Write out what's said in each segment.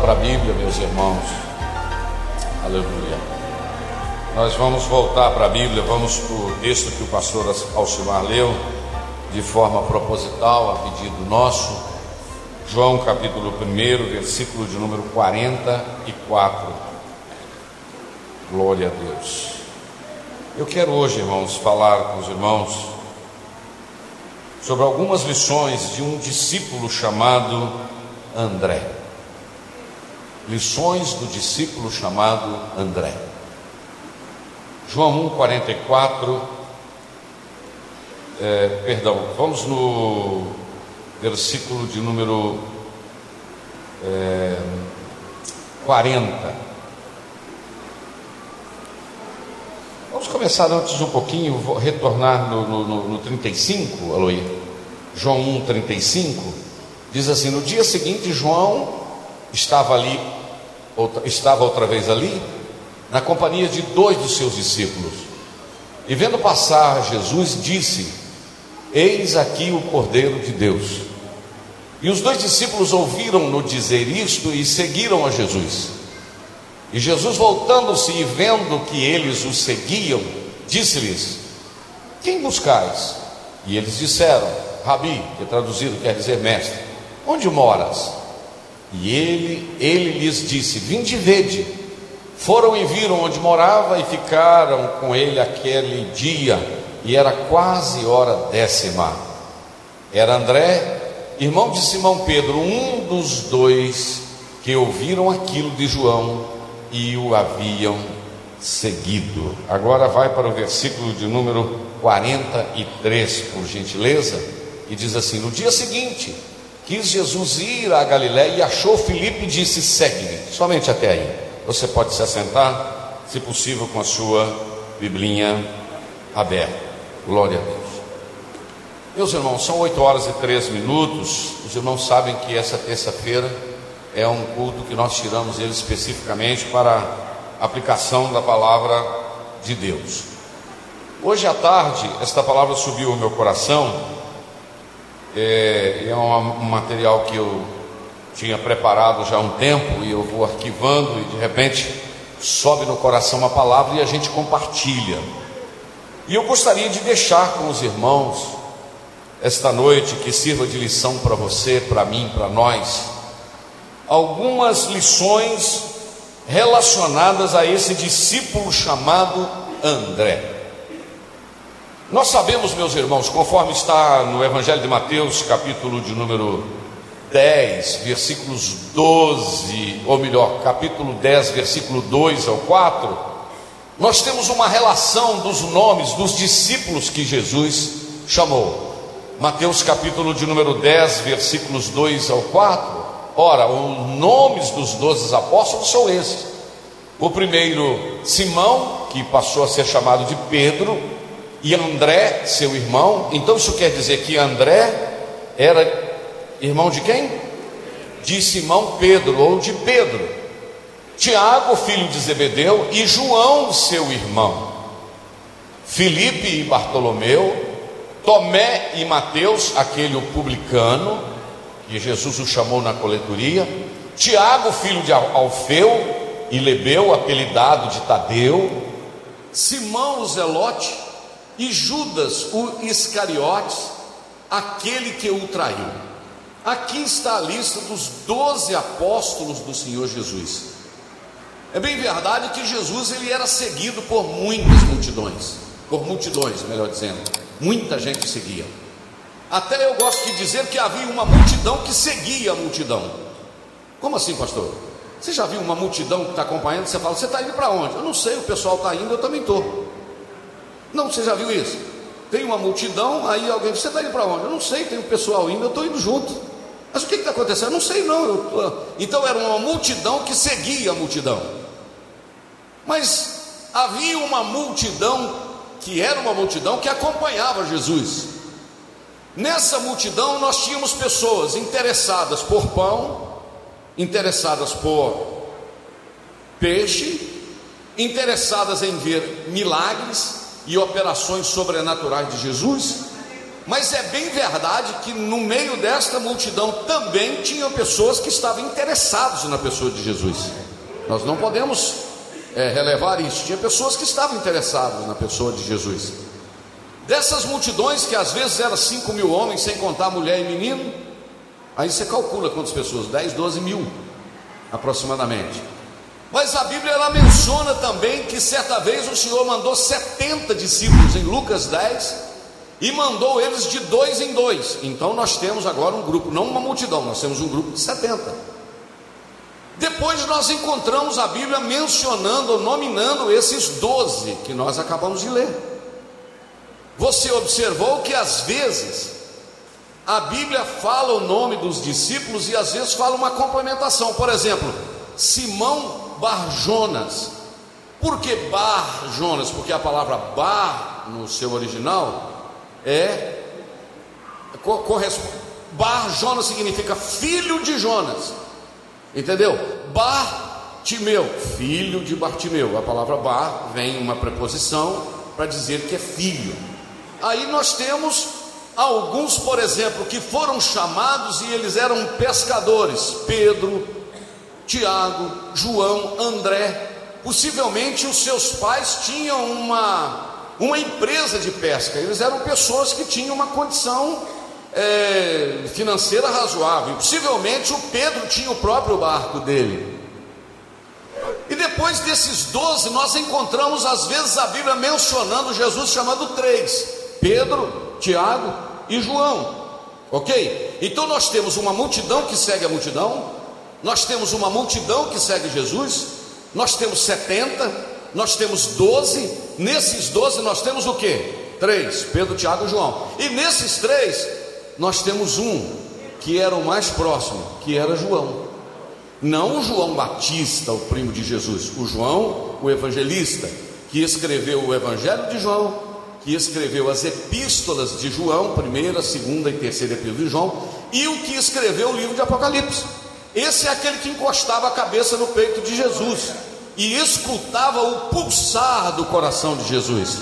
Para a Bíblia, meus irmãos. Aleluia. Nós vamos voltar para a Bíblia, vamos para o texto que o pastor Alcimar leu, de forma proposital, a pedido nosso. João capítulo 1, versículo de número 44. Glória a Deus. Eu quero hoje, irmãos, falar com os irmãos sobre algumas lições de um discípulo chamado André. Lições do discípulo chamado André. João 1,44. É, perdão, vamos no versículo de número é, 40. Vamos começar antes um pouquinho, vou retornar no, no, no 35, Aloí. João 1, 35. Diz assim: No dia seguinte, João estava ali outra, estava outra vez ali, na companhia de dois dos seus discípulos. E vendo passar Jesus, disse: Eis aqui o Cordeiro de Deus. E os dois discípulos ouviram-no dizer isto e seguiram a Jesus. E Jesus, voltando-se e vendo que eles o seguiam, disse-lhes: Quem buscais? E eles disseram: Rabi, que traduzido quer dizer mestre, onde moras? E ele, ele lhes disse: Vinde e vede. Foram e viram onde morava e ficaram com ele aquele dia, e era quase hora décima. Era André, irmão de Simão Pedro, um dos dois que ouviram aquilo de João e o haviam seguido. Agora vai para o versículo de número 43, por gentileza, e diz assim: No dia seguinte, Quis Jesus ir a Galiléia e achou Filipe e disse: Segue-me, somente até aí. Você pode se assentar, se possível, com a sua Biblinha aberta. Glória a Deus. Meus irmãos, são 8 horas e 3 minutos. Os irmãos sabem que essa terça-feira é um culto que nós tiramos ele especificamente para aplicação da palavra de Deus. Hoje à tarde, esta palavra subiu ao meu coração é, é um, um material que eu tinha preparado já há um tempo e eu vou arquivando e de repente sobe no coração uma palavra e a gente compartilha. E eu gostaria de deixar com os irmãos esta noite que sirva de lição para você, para mim, para nós, algumas lições relacionadas a esse discípulo chamado André. Nós sabemos, meus irmãos, conforme está no Evangelho de Mateus, capítulo de número 10, versículos 12, ou melhor, capítulo 10, versículo 2 ao 4, nós temos uma relação dos nomes dos discípulos que Jesus chamou. Mateus, capítulo de número 10, versículos 2 ao 4. Ora, os nomes dos doze apóstolos são esses. O primeiro, Simão, que passou a ser chamado de Pedro e André, seu irmão. Então isso quer dizer que André era irmão de quem? De Simão Pedro ou de Pedro. Tiago, filho de Zebedeu, e João, seu irmão. Filipe e Bartolomeu, Tomé e Mateus, aquele o publicano, que Jesus o chamou na coletoria, Tiago, filho de Alfeu, e Lebeu, apelidado de Tadeu, Simão o Zelote, e Judas, o Iscariotes, aquele que o traiu. Aqui está a lista dos doze apóstolos do Senhor Jesus. É bem verdade que Jesus ele era seguido por muitas multidões, por multidões, melhor dizendo, muita gente seguia. Até eu gosto de dizer que havia uma multidão que seguia a multidão. Como assim, pastor? Você já viu uma multidão que está acompanhando? Você fala, você está indo para onde? Eu não sei, o pessoal está indo, eu também estou. Não, você já viu isso? Tem uma multidão, aí alguém você está indo para onde? Eu não sei, tem um pessoal indo, eu estou indo junto. Mas o que está acontecendo? Eu não sei não. Tô... Então era uma multidão que seguia a multidão. Mas havia uma multidão que era uma multidão que acompanhava Jesus. Nessa multidão nós tínhamos pessoas interessadas por pão, interessadas por peixe, interessadas em ver milagres e operações sobrenaturais de Jesus mas é bem verdade que no meio desta multidão também tinham pessoas que estavam interessadas na pessoa de Jesus. Nós não podemos é, relevar isso. Tinha pessoas que estavam interessadas na pessoa de Jesus. Dessas multidões, que às vezes eram 5 mil homens, sem contar mulher e menino, aí você calcula quantas pessoas? 10, 12 mil aproximadamente. Mas a Bíblia ela menciona também que certa vez o Senhor mandou 70 discípulos em Lucas 10 e mandou eles de dois em dois. Então nós temos agora um grupo, não uma multidão, nós temos um grupo de 70. Depois nós encontramos a Bíblia mencionando, nominando esses doze que nós acabamos de ler. Você observou que às vezes a Bíblia fala o nome dos discípulos e às vezes fala uma complementação. Por exemplo, Simão Barjonas. Por que Barjonas? Porque a palavra Bar no seu original é corresponde. Bar Jonas significa filho de Jonas. Entendeu? Bartimeu, filho de Bartimeu. A palavra bar vem uma preposição para dizer que é filho. Aí nós temos alguns, por exemplo, que foram chamados e eles eram pescadores: Pedro, Tiago, João, André. Possivelmente os seus pais tinham uma uma empresa de pesca. Eles eram pessoas que tinham uma condição é, financeira razoável. Possivelmente o Pedro tinha o próprio barco dele. E depois desses doze, nós encontramos às vezes a Bíblia mencionando Jesus chamando três: Pedro, Tiago e João. Ok? Então nós temos uma multidão que segue a multidão, nós temos uma multidão que segue Jesus, nós temos 70, nós temos 12, nesses 12 nós temos o que? Três, Pedro, Tiago e João. E nesses três, nós temos um que era o mais próximo, que era João. Não o João Batista, o primo de Jesus, o João, o evangelista, que escreveu o Evangelho de João, que escreveu as epístolas de João, primeira, segunda e terceira epístola de João, e o que escreveu o livro de Apocalipse. Esse é aquele que encostava a cabeça no peito de Jesus e escutava o pulsar do coração de Jesus.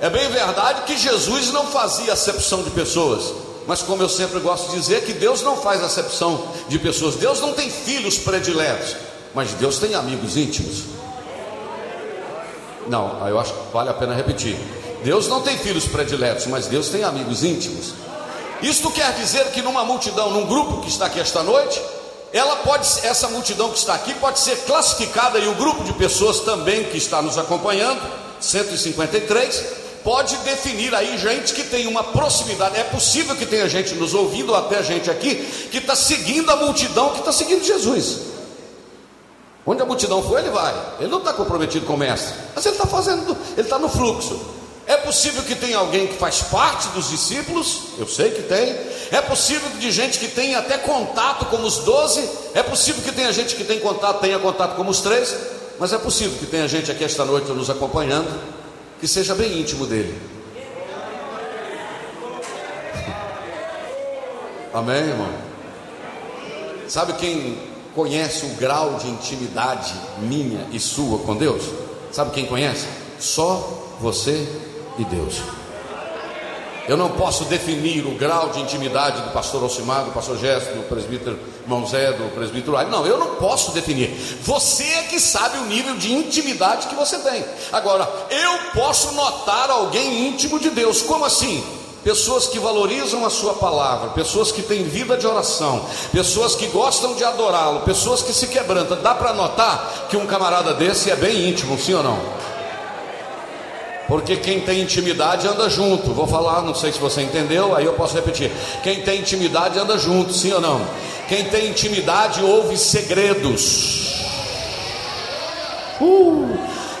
É bem verdade que Jesus não fazia acepção de pessoas, mas como eu sempre gosto de dizer, que Deus não faz acepção de pessoas. Deus não tem filhos prediletos, mas Deus tem amigos íntimos. Não, eu acho que vale a pena repetir. Deus não tem filhos prediletos, mas Deus tem amigos íntimos. Isto quer dizer que numa multidão, num grupo que está aqui esta noite, ela pode, essa multidão que está aqui pode ser classificada e o grupo de pessoas também que está nos acompanhando, 153, pode definir aí gente que tem uma proximidade. É possível que tenha gente nos ouvindo, ou até gente aqui, que está seguindo a multidão, que está seguindo Jesus. Onde a multidão for, ele vai. Ele não está comprometido com o mestre, mas ele está fazendo, ele está no fluxo. É possível que tenha alguém que faz parte dos discípulos, eu sei que tem. É possível de gente que tenha até contato com os doze. É possível que tenha gente que tem contato, tenha contato com os três. Mas é possível que tenha gente aqui esta noite nos acompanhando que seja bem íntimo dele. Amém, irmão? Sabe quem conhece o grau de intimidade minha e sua com Deus? Sabe quem conhece? Só você Deus. Eu não posso definir o grau de intimidade do pastor Alcimar, do pastor Gesto, do presbítero irmão Zé, do presbítero Ai. Não, eu não posso definir. Você é que sabe o nível de intimidade que você tem. Agora, eu posso notar alguém íntimo de Deus. Como assim? pessoas que valorizam a sua palavra, pessoas que têm vida de oração, pessoas que gostam de adorá-lo, pessoas que se quebrantam. Dá para notar que um camarada desse é bem íntimo, sim ou não? Porque quem tem intimidade anda junto. Vou falar, não sei se você entendeu, aí eu posso repetir. Quem tem intimidade anda junto, sim ou não? Quem tem intimidade ouve segredos. Uh!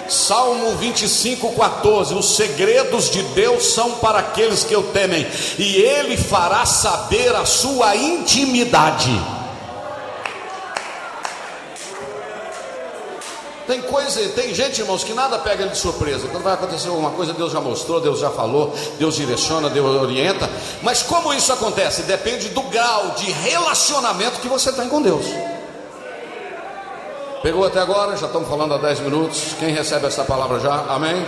Salmo 25, 14: Os segredos de Deus são para aqueles que o temem, e Ele fará saber a sua intimidade. Tem coisa, tem gente, irmãos, que nada pega de surpresa. Quando vai acontecer alguma coisa, Deus já mostrou, Deus já falou, Deus direciona, Deus orienta. Mas como isso acontece? Depende do grau de relacionamento que você tem com Deus. Pegou até agora? Já estamos falando há 10 minutos. Quem recebe essa palavra já? Amém?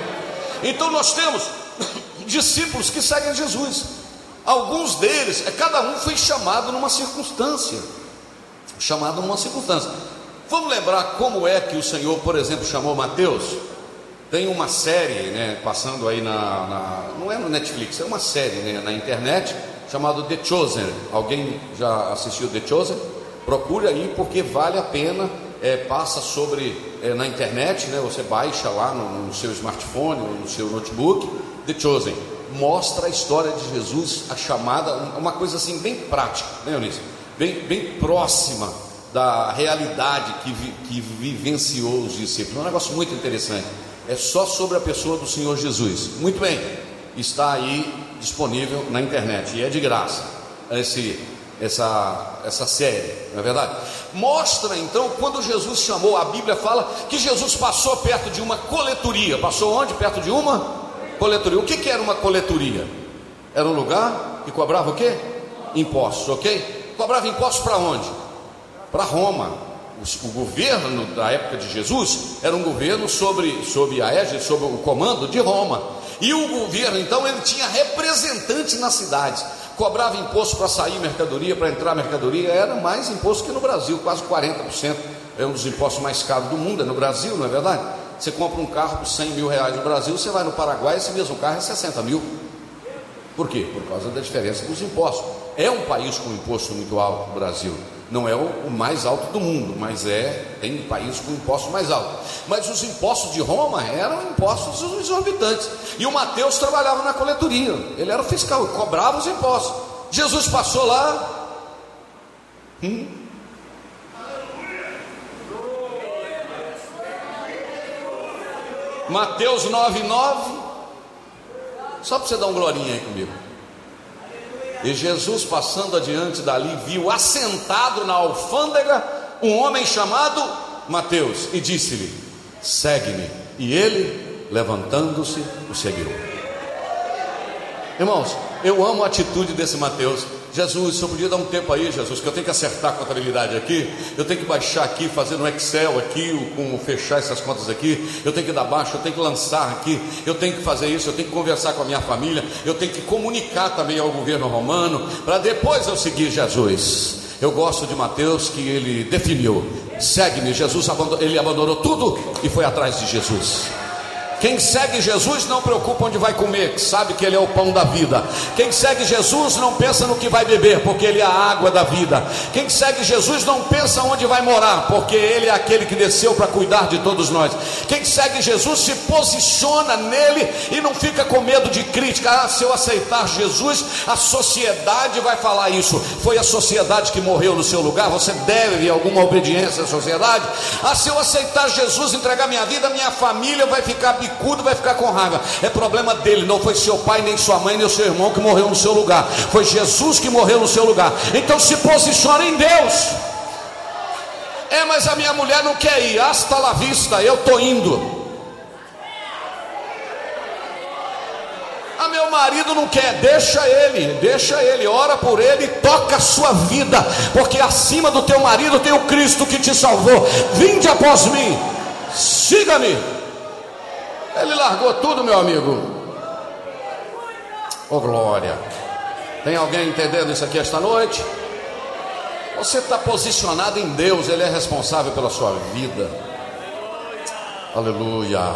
Então nós temos discípulos que seguem Jesus. Alguns deles, é, cada um foi chamado numa circunstância. Chamado numa circunstância. Vamos lembrar como é que o Senhor, por exemplo, chamou Mateus? Tem uma série, né, passando aí na, na, Não é no Netflix, é uma série né, na internet chamada The Chosen. Alguém já assistiu The Chosen? Procure aí porque vale a pena é, passa sobre é, na internet, né? Você baixa lá no, no seu smartphone no seu notebook, The Chosen. Mostra a história de Jesus, a chamada, uma coisa assim bem prática, né, Eunice? Bem, bem próxima da realidade que, vi, que vivenciou os discípulos. É um negócio muito interessante. É só sobre a pessoa do Senhor Jesus. Muito bem, está aí disponível na internet e é de graça. Esse essa, essa série, não é verdade? Mostra então quando Jesus chamou, a Bíblia fala que Jesus passou perto de uma coletoria. Passou onde? Perto de uma coletoria. O que, que era uma coletoria? Era um lugar que cobrava o quê? Impostos, ok? Cobrava impostos para onde? Para Roma. O, governo da época de Jesus era um governo sobre, sobre a égide, sobre o comando de Roma. E o governo, então, ele tinha representantes nas cidades cobrava imposto para sair mercadoria, para entrar mercadoria, era mais imposto que no Brasil, quase 40%. É um dos impostos mais caros do mundo, é no Brasil, não é verdade? Você compra um carro por 100 mil reais no Brasil, você vai no Paraguai, esse mesmo carro é 60 mil. Por quê? Por causa da diferença dos impostos. É um país com imposto muito alto, o Brasil. Não é o mais alto do mundo, mas é tem país com imposto mais alto. Mas os impostos de Roma eram impostos exorbitantes. E o Mateus trabalhava na coletoria. Ele era o fiscal, cobrava os impostos. Jesus passou lá. Hum? Mateus 9,9. Só para você dar um glorinha aí comigo. E Jesus, passando adiante dali, viu assentado na alfândega um homem chamado Mateus e disse-lhe: Segue-me. E ele, levantando-se, o seguiu. Irmãos, eu amo a atitude desse Mateus. Jesus, eu podia dar um tempo aí, Jesus, que eu tenho que acertar a contabilidade aqui, eu tenho que baixar aqui, fazer no Excel aqui, com fechar essas contas aqui, eu tenho que dar baixo, eu tenho que lançar aqui, eu tenho que fazer isso, eu tenho que conversar com a minha família, eu tenho que comunicar também ao governo romano, para depois eu seguir Jesus. Eu gosto de Mateus que ele definiu: segue-me. Jesus abandonou, ele abandonou tudo e foi atrás de Jesus. Quem segue Jesus não preocupa onde vai comer, sabe que Ele é o pão da vida. Quem segue Jesus não pensa no que vai beber, porque Ele é a água da vida. Quem segue Jesus não pensa onde vai morar, porque Ele é aquele que desceu para cuidar de todos nós. Quem segue Jesus se posiciona nele e não fica com medo de crítica. Ah, se eu aceitar Jesus, a sociedade vai falar isso. Foi a sociedade que morreu no seu lugar. Você deve alguma obediência à sociedade. Ah, se eu aceitar Jesus, entregar minha vida, minha família vai ficar bicudo vai ficar com raiva. É problema dele, não foi seu pai, nem sua mãe, nem seu irmão que morreu no seu lugar. Foi Jesus que morreu no seu lugar. Então se posicione em Deus. É, mas a minha mulher não quer ir. Hasta la vista, eu estou indo. Ah, meu marido não quer, deixa ele, deixa ele, ora por ele, toca a sua vida, porque acima do teu marido tem o Cristo que te salvou. Vinde após mim, siga-me. Ele largou tudo, meu amigo. Oh glória. Tem alguém entendendo isso aqui esta noite? Você está posicionado em Deus, Ele é responsável pela sua vida. Aleluia.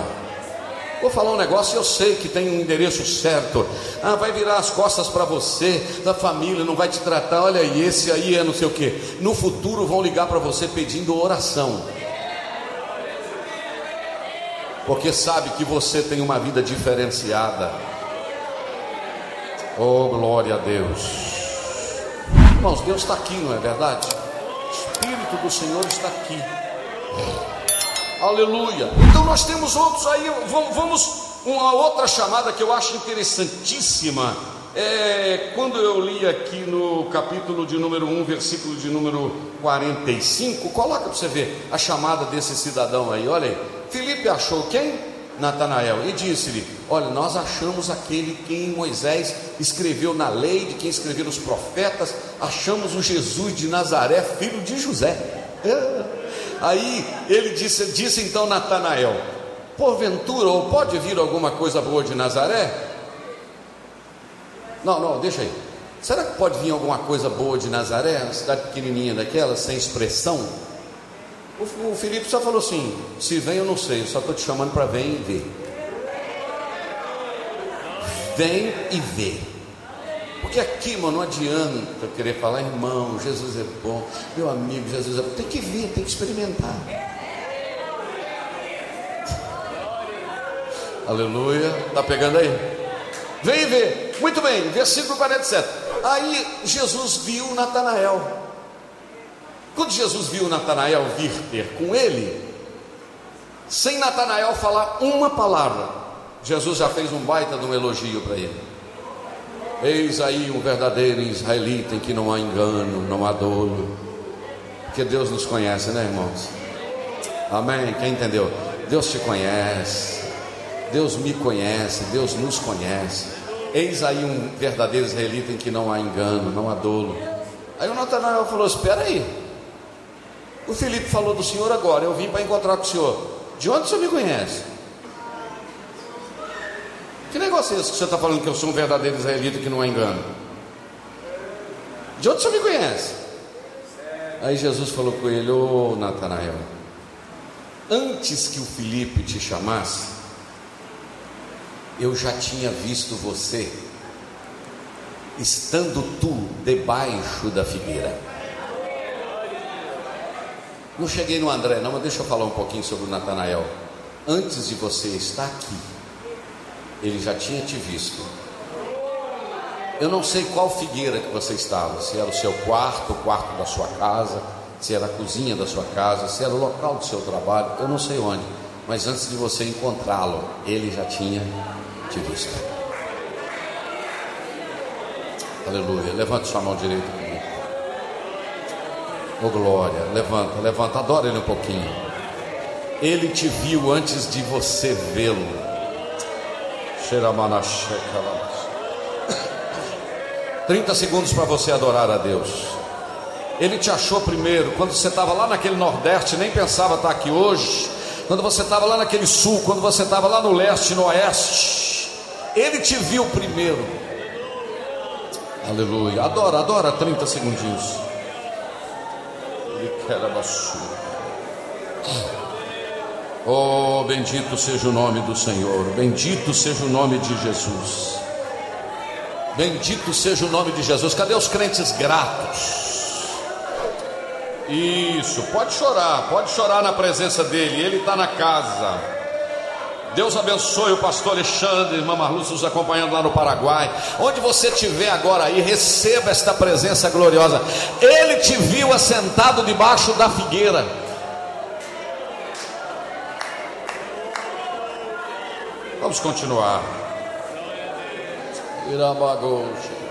Vou falar um negócio, eu sei que tem um endereço certo. Ah, vai virar as costas para você, da família, não vai te tratar. Olha aí, esse aí é não sei o que. No futuro vão ligar para você pedindo oração. Porque sabe que você tem uma vida diferenciada. Oh, glória a Deus. Irmãos, Deus está aqui, não é verdade? O Espírito do Senhor está aqui. Aleluia. Então nós temos outros aí, vamos, vamos uma outra chamada que eu acho interessantíssima. É, quando eu li aqui no capítulo de número 1, versículo de número 45, coloca para você ver a chamada desse cidadão aí, olha aí. Filipe achou quem? Natanael e disse-lhe: Olha, nós achamos aquele quem Moisés escreveu na lei, de quem escreveu os profetas, achamos o Jesus de Nazaré, filho de José. Aí ele disse, disse então Natanael: Porventura, ou pode vir alguma coisa boa de Nazaré? Não, não, deixa aí. Será que pode vir alguma coisa boa de Nazaré, uma cidade pequenininha daquela, sem expressão? O, o Felipe só falou assim: se vem eu não sei, eu só estou te chamando para vem e ver. Vem e vê. Porque aqui, mano, não adianta querer falar, irmão, Jesus é bom, meu amigo, Jesus é bom. Tem que ver, tem que experimentar. Aleluia. Tá pegando aí? Vem ver. Muito bem, versículo 47. Aí Jesus viu Natanael. Quando Jesus viu Natanael vir ter com ele, sem Natanael falar uma palavra, Jesus já fez um baita de um elogio para ele. Eis aí um verdadeiro israelita em que não há engano, não há dolo. Porque Deus nos conhece, né, irmãos? Amém? Quem entendeu? Deus te conhece, Deus me conhece, Deus nos conhece. Eis aí um verdadeiro israelita em que não há engano, não há dolo. Aí o Natanael falou: Espera aí, o Felipe falou do senhor agora, eu vim para encontrar com o senhor. De onde o senhor me conhece? Que negócio é esse que você está falando que eu sou um verdadeiro israelita que não é engano? De onde o senhor me conhece? Aí Jesus falou com ele: Ô oh, Natanael, antes que o Felipe te chamasse, eu já tinha visto você, estando tu debaixo da figueira. Não cheguei no André, não, mas deixa eu falar um pouquinho sobre o Natanael. Antes de você estar aqui, ele já tinha te visto. Eu não sei qual figueira que você estava, se era o seu quarto, o quarto da sua casa, se era a cozinha da sua casa, se era o local do seu trabalho, eu não sei onde, mas antes de você encontrá-lo, ele já tinha te visto. Aleluia. Levante sua mão direita. Oh glória, levanta, levanta, adora ele um pouquinho. Ele te viu antes de você vê-lo. 30 segundos para você adorar a Deus. Ele te achou primeiro, quando você estava lá naquele Nordeste, nem pensava estar aqui hoje. Quando você estava lá naquele Sul, quando você estava lá no Leste, no Oeste. Ele te viu primeiro. Aleluia. Adora, adora 30 segundinhos. Oh, bendito seja o nome do Senhor, bendito seja o nome de Jesus. Bendito seja o nome de Jesus. Cadê os crentes gratos? Isso, pode chorar, pode chorar na presença dele, ele está na casa. Deus abençoe o pastor Alexandre, irmã Marlúcia, nos acompanhando lá no Paraguai. Onde você estiver agora aí, receba esta presença gloriosa. Ele te viu assentado debaixo da figueira. Vamos continuar. Irabagoxa.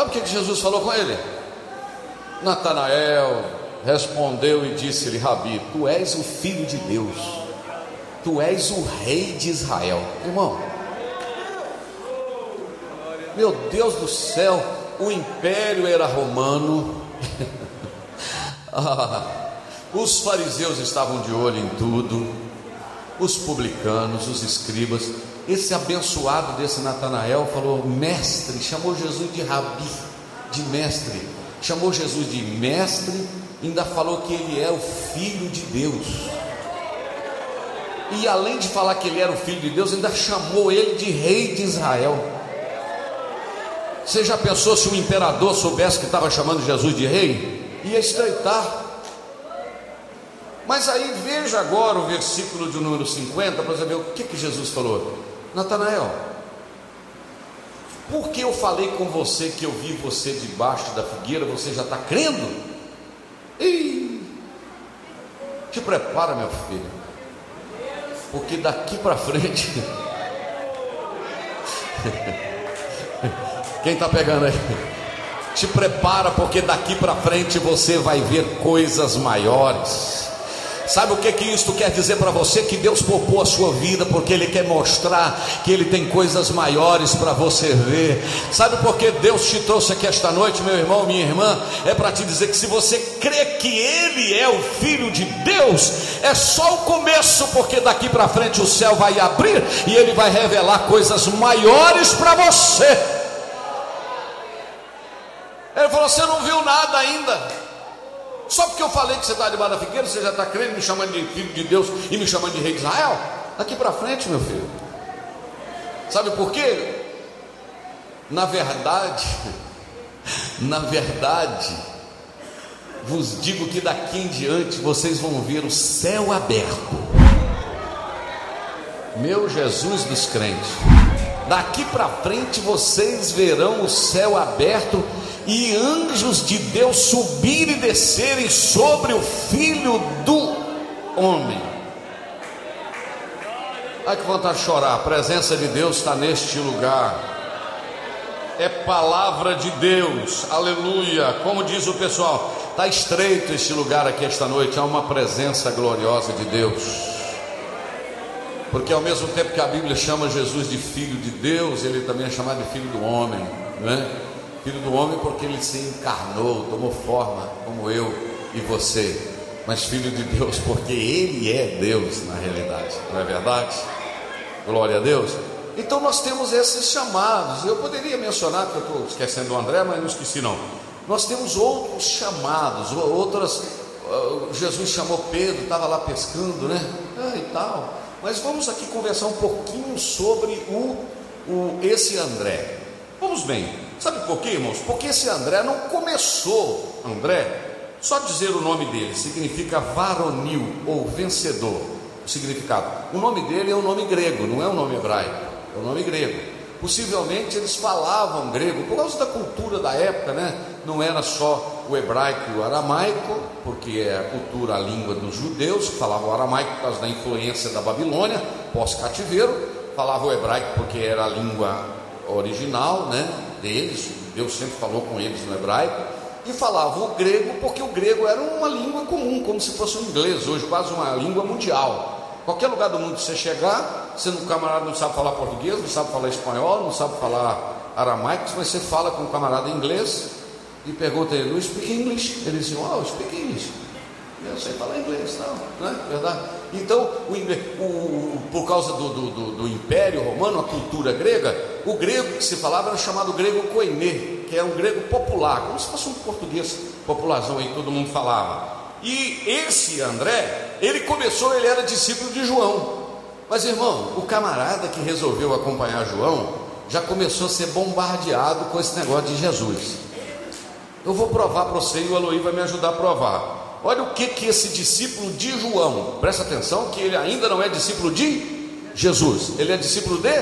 Sabe o que Jesus falou com ele? Natanael respondeu e disse-lhe: Rabi, tu és o filho de Deus, tu és o rei de Israel. Irmão, meu Deus do céu, o império era romano, ah, os fariseus estavam de olho em tudo, os publicanos, os escribas, esse abençoado desse Natanael falou: Mestre, chamou Jesus de Rabi. de mestre. Chamou Jesus de mestre, ainda falou que ele é o filho de Deus. E além de falar que ele era o filho de Deus, ainda chamou ele de rei de Israel. Você já pensou se o imperador soubesse que estava chamando Jesus de rei? Ia estreitar. Mas aí veja agora o versículo de número 50 para ver o que, que Jesus falou. Natanael, porque eu falei com você que eu vi você debaixo da figueira, você já está crendo? Ih, te prepara, meu filho, porque daqui para frente. Quem está pegando aí? Te prepara, porque daqui para frente você vai ver coisas maiores. Sabe o que que isto quer dizer para você? Que Deus poupou a sua vida porque Ele quer mostrar que Ele tem coisas maiores para você ver. Sabe por que Deus te trouxe aqui esta noite, meu irmão, minha irmã? É para te dizer que se você crê que Ele é o Filho de Deus, é só o começo, porque daqui para frente o céu vai abrir e Ele vai revelar coisas maiores para você. Ele falou: Você não viu nada ainda. Só porque eu falei que você está debaixo da você já está crendo, me chamando de filho de Deus e me chamando de rei de Israel? Daqui para frente, meu filho. Sabe por quê? Na verdade, na verdade, vos digo que daqui em diante vocês vão ver o céu aberto. Meu Jesus dos crentes. Daqui para frente vocês verão o céu aberto e anjos de Deus subirem e descerem sobre o filho do homem. Ai que vontade de chorar, a presença de Deus está neste lugar. É palavra de Deus, aleluia. Como diz o pessoal, está estreito este lugar aqui esta noite, há uma presença gloriosa de Deus. Porque ao mesmo tempo que a Bíblia chama Jesus de filho de Deus, ele também é chamado de filho do homem, não é? Filho do homem, porque ele se encarnou, tomou forma como eu e você, mas Filho de Deus, porque ele é Deus na realidade, não é verdade? Glória a Deus. Então nós temos esses chamados. Eu poderia mencionar, que eu estou esquecendo o André, mas não esqueci não. Nós temos outros chamados, outras. Uh, Jesus chamou Pedro, estava lá pescando, né? Ah, e tal. Mas vamos aqui conversar um pouquinho sobre o, o esse André. Vamos bem. Sabe por quê, irmãos? Porque esse André não começou, André, só dizer o nome dele significa varonil ou vencedor. O significado. O nome dele é um nome grego, não é um nome hebraico, é um nome grego. Possivelmente eles falavam grego por causa da cultura da época, né? Não era só o hebraico e o aramaico, porque é a cultura, a língua dos judeus, que falavam aramaico por causa da influência da Babilônia, pós-cativeiro, falavam hebraico porque era a língua original, né? Deles, Deus sempre falou com eles no hebraico, e falavam o grego, porque o grego era uma língua comum, como se fosse o inglês, hoje quase uma língua mundial. Qualquer lugar do mundo que você chegar, você no camarada não sabe falar português, não sabe falar espanhol, não sabe falar aramaico, mas você fala com um camarada inglês e pergunta ele, you speak English? Ele diz, oh, speak English. Eu sei falar inglês, não, não é verdade? Então, o, o, por causa do, do, do, Império Romano, a cultura grega, o grego que se falava era chamado grego koiné, que é um grego popular, como se fosse um português popularzão aí, todo mundo falava. E esse André, ele começou, ele era discípulo de João. Mas irmão, o camarada que resolveu acompanhar João já começou a ser bombardeado com esse negócio de Jesus. Eu vou provar para você e o Aloí vai me ajudar a provar. Olha o que que esse discípulo de João, presta atenção que ele ainda não é discípulo de Jesus, ele é discípulo de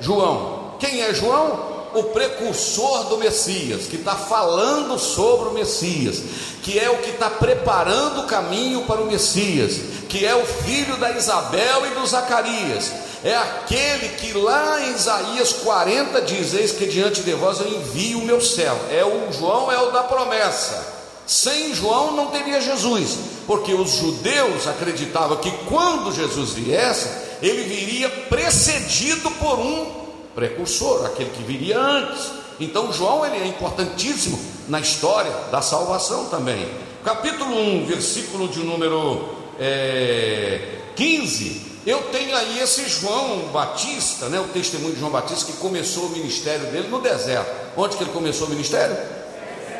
João. Quem é João? O precursor do Messias, que está falando sobre o Messias, que é o que está preparando o caminho para o Messias, que é o filho da Isabel e do Zacarias, é aquele que lá em Isaías 40 diz: Eis que diante de vós eu envio o meu céu. É o João, é o da promessa. Sem João não teria Jesus, porque os judeus acreditavam que quando Jesus viesse, ele viria precedido por um precursor, aquele que viria antes. Então João ele é importantíssimo na história da salvação também. Capítulo 1, versículo de número é, 15. Eu tenho aí esse João Batista, né, o testemunho de João Batista, que começou o ministério dele no deserto. Onde que ele começou o ministério?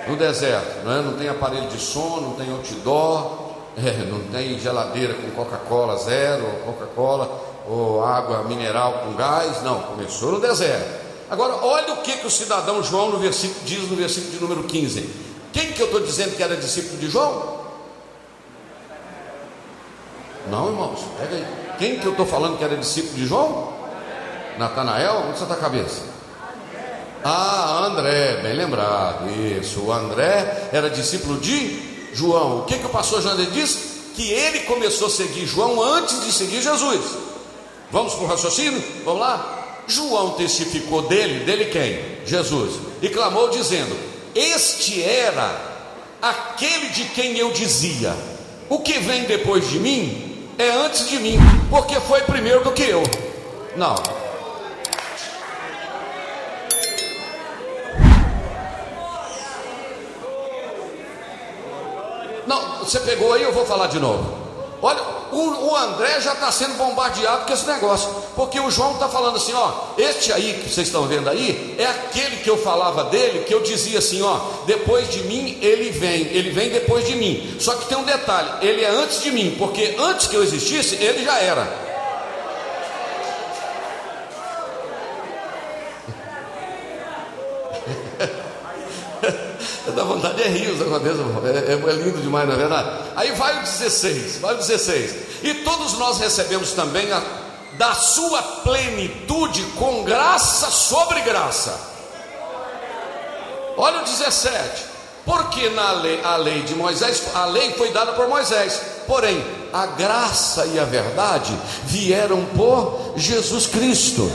No deserto, não, é? não tem aparelho de som, não tem outdoor, é, não tem geladeira com Coca-Cola zero, Coca-Cola ou água mineral com gás, não, começou no deserto. Agora, olha o que, que o cidadão João no versículo, diz no versículo de número 15. Quem que eu estou dizendo que era discípulo de João? Não, irmãos, pega aí. Quem que eu estou falando que era discípulo de João? Natanael? Onde você está a cabeça? Ah, André, bem lembrado. Isso, o André era discípulo de João. O que, que o pastor Jander disse? Que ele começou a seguir João antes de seguir Jesus. Vamos para o raciocínio? Vamos lá? João testificou dele, dele quem? Jesus. E clamou dizendo: Este era aquele de quem eu dizia: O que vem depois de mim é antes de mim, porque foi primeiro do que eu. Não. Você pegou aí, eu vou falar de novo. Olha, o, o André já está sendo bombardeado com esse negócio, porque o João está falando assim: ó, este aí que vocês estão vendo aí, é aquele que eu falava dele, que eu dizia assim: ó, depois de mim ele vem, ele vem depois de mim. Só que tem um detalhe: ele é antes de mim, porque antes que eu existisse, ele já era. Dá vontade de rir os acontecem, é, é, é lindo demais, não é verdade? Aí vai o 16, vai o 16. E todos nós recebemos também a, da sua plenitude com graça sobre graça. Olha o 17. Porque na lei, a lei de Moisés, a lei foi dada por Moisés, porém a graça e a verdade vieram por Jesus Cristo.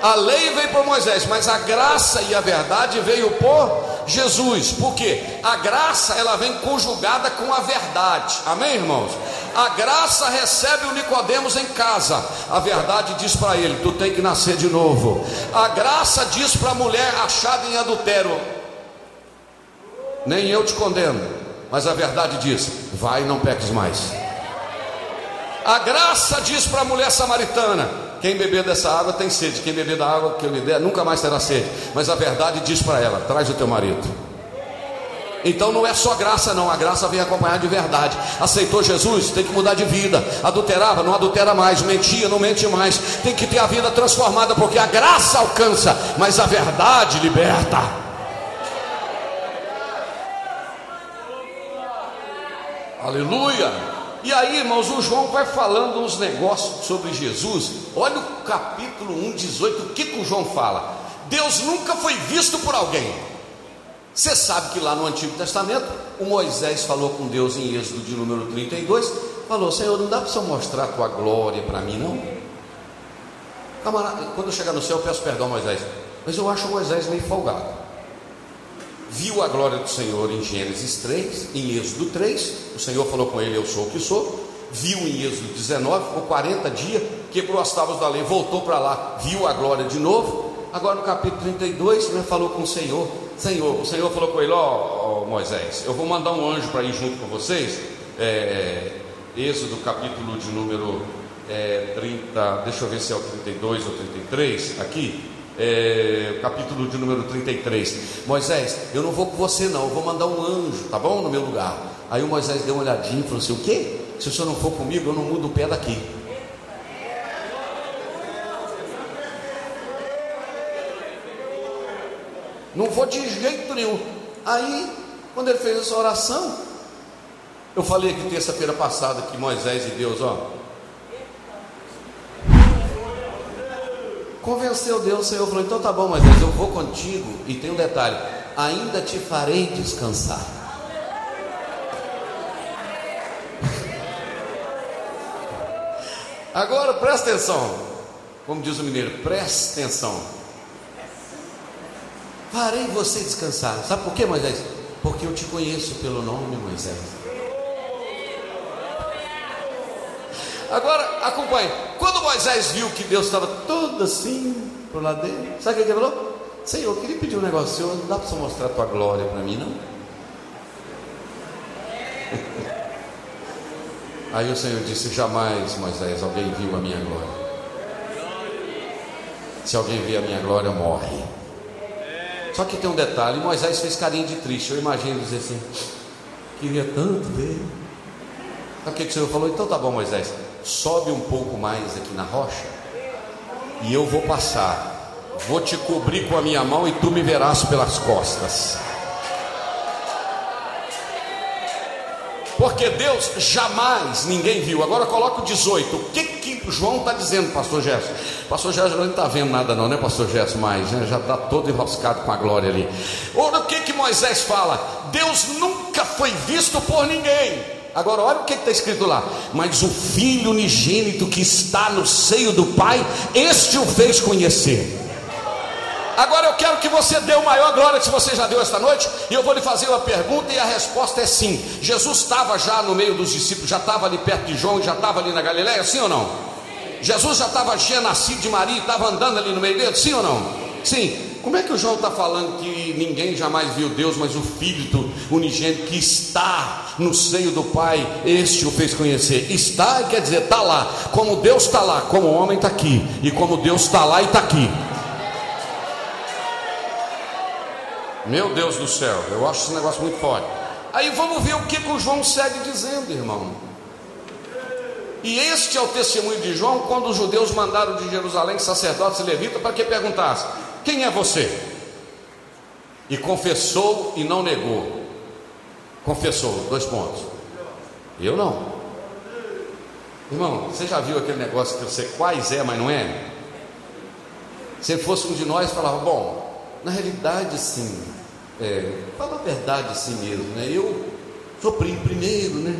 A lei veio por Moisés, mas a graça e a verdade veio por Jesus, porque a graça ela vem conjugada com a verdade. Amém, irmãos? A graça recebe o Nicodemos em casa. A verdade diz para ele: tu tem que nascer de novo. A graça diz para a mulher achada em adultério: nem eu te condeno, mas a verdade diz: vai não peques mais. A graça diz para a mulher samaritana: quem beber dessa água tem sede. Quem beber da água que eu lhe der nunca mais terá sede. Mas a verdade diz para ela: traz o teu marido. Então não é só graça, não. A graça vem acompanhada de verdade. Aceitou Jesus, tem que mudar de vida. Adulterava, não adultera mais. Mentia, não mente mais. Tem que ter a vida transformada, porque a graça alcança, mas a verdade liberta. Aleluia. E aí, irmãos, o João vai falando uns negócios sobre Jesus. Olha o capítulo 1, 18. O que, que o João fala? Deus nunca foi visto por alguém. Você sabe que lá no Antigo Testamento, o Moisés falou com Deus em Êxodo de número 32. Falou: Senhor, não dá para você mostrar a tua glória para mim, não? Camarada, quando eu chegar no céu, eu peço perdão, Moisés. Mas eu acho o Moisés meio folgado viu a glória do Senhor em Gênesis 3, em Êxodo 3, o Senhor falou com ele: Eu sou o que sou. Viu em Êxodo 19, ficou 40 dias, quebrou as tábuas da lei, voltou para lá, viu a glória de novo. Agora no capítulo 32, ele falou com o Senhor: Senhor, o Senhor falou com ele: Ó oh, oh, Moisés, eu vou mandar um anjo para ir junto com vocês. É, Êxodo capítulo de número é, 30, deixa eu ver se é o 32 ou 33 aqui é, capítulo de número 33. Moisés, eu não vou com você não, eu vou mandar um anjo, tá bom? No meu lugar. Aí o Moisés deu uma olhadinha e falou assim: O quê? Se o senhor não for comigo, eu não mudo o pé daqui. Não vou de jeito nenhum. Aí, quando ele fez essa oração, eu falei aqui terça-feira passada que Moisés e Deus, ó, Convenceu Deus, o Senhor falou: então tá bom, mas eu vou contigo. E tem um detalhe: ainda te farei descansar. Agora presta atenção, como diz o mineiro, presta atenção. Farei você descansar. Sabe por quê, Moisés? Porque eu te conheço pelo nome, Moisés. Agora acompanhe. Quando Moisés viu que Deus estava todo assim pro lado dele, sabe o que ele falou? Senhor, eu queria pedir um negócio, Senhor, não dá para você mostrar a tua glória para mim, não? Aí o Senhor disse: Jamais, Moisés, alguém viu a minha glória. Se alguém vê a minha glória, morre. Só que tem um detalhe: Moisés fez carinho de triste. Eu imagino dizer assim: queria tanto ver. Sabe o que o Senhor falou? Então tá bom, Moisés, sobe um pouco mais aqui na rocha e eu vou passar. Vou te cobrir com a minha mão e tu me verás pelas costas. Porque Deus jamais ninguém viu. Agora coloca o 18. O que, que João está dizendo, pastor Gerson? Pastor Gerson não está vendo nada, não, né, pastor Gerson? Mais, né? já está todo enroscado com a glória ali. Ora, o que, que Moisés fala? Deus nunca foi visto por ninguém. Agora, olha o que está escrito lá. Mas o filho unigênito que está no seio do Pai, este o fez conhecer. Agora eu quero que você dê o maior glória que você já deu esta noite, e eu vou lhe fazer uma pergunta, e a resposta é sim. Jesus estava já no meio dos discípulos, já estava ali perto de João, já estava ali na Galiléia, sim ou não? Jesus já estava já nascido de Maria, estava andando ali no meio deles, sim ou não? Sim. Como é que o João está falando que ninguém jamais viu Deus, mas o Filho unigênito que está no seio do Pai, este o fez conhecer? Está quer dizer, está lá. Como Deus está lá, como o homem está aqui, e como Deus está lá e está aqui. Meu Deus do céu, eu acho esse negócio muito forte. Aí vamos ver o que, que o João segue dizendo, irmão. E este é o testemunho de João quando os judeus mandaram de Jerusalém sacerdotes e levitas para que perguntasse: Quem é você? E confessou e não negou. Confessou, dois pontos. Eu não. Irmão, você já viu aquele negócio que você quase é, mas não é? Se fosse um de nós, falava: Bom, na realidade, sim. É, fala a verdade assim mesmo, né? Eu sou primeiro, né?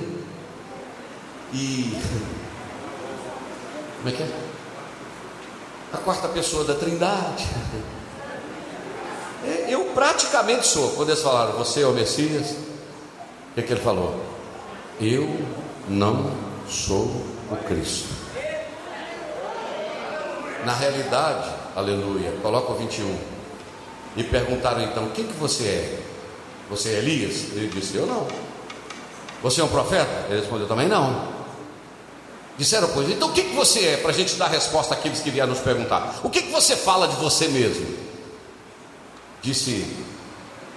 E como é que é? A quarta pessoa da Trindade. É, eu praticamente sou. Quando eles falaram, você é o Messias, o que, é que ele falou? Eu não sou o Cristo. Na realidade, aleluia, coloca o 21. E perguntaram então: Quem que você é? Você é Elias? Ele disse: Eu não. Você é um profeta? Ele respondeu: Também não. Disseram, pois, então o que, que você é? Para a gente dar resposta àqueles que vieram nos perguntar: O que, que você fala de você mesmo? Disse: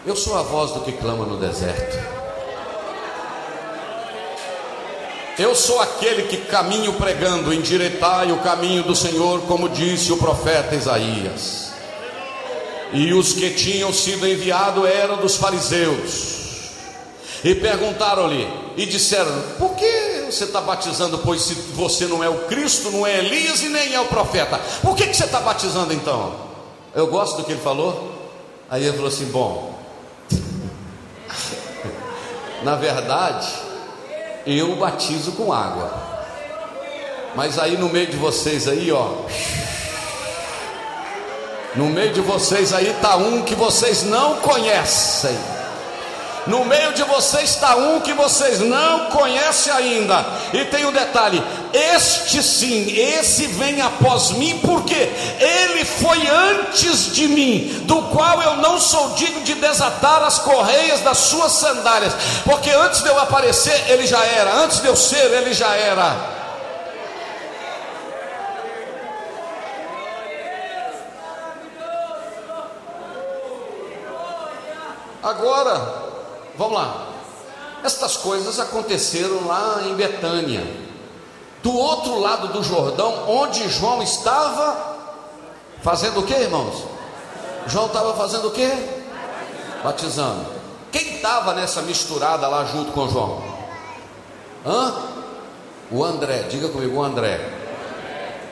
Eu sou a voz do que clama no deserto. Eu sou aquele que caminho pregando, endireitai o caminho do Senhor, como disse o profeta Isaías. E os que tinham sido enviados eram dos fariseus. E perguntaram-lhe e disseram: Por que você está batizando? Pois se você não é o Cristo, não é Elias e nem é o profeta, por que, que você está batizando então? Eu gosto do que ele falou. Aí ele falou assim: Bom, na verdade, eu batizo com água, mas aí no meio de vocês aí, ó no meio de vocês aí está um que vocês não conhecem. No meio de vocês está um que vocês não conhecem ainda. E tem um detalhe: este sim, esse vem após mim, porque ele foi antes de mim, do qual eu não sou digno de desatar as correias das suas sandálias. Porque antes de eu aparecer, ele já era, antes de eu ser, ele já era. Agora, vamos lá. Estas coisas aconteceram lá em Betânia, do outro lado do Jordão, onde João estava fazendo o que, irmãos? João estava fazendo o que? Batizando. Quem estava nessa misturada lá junto com João? Hã? O André, diga comigo, o André.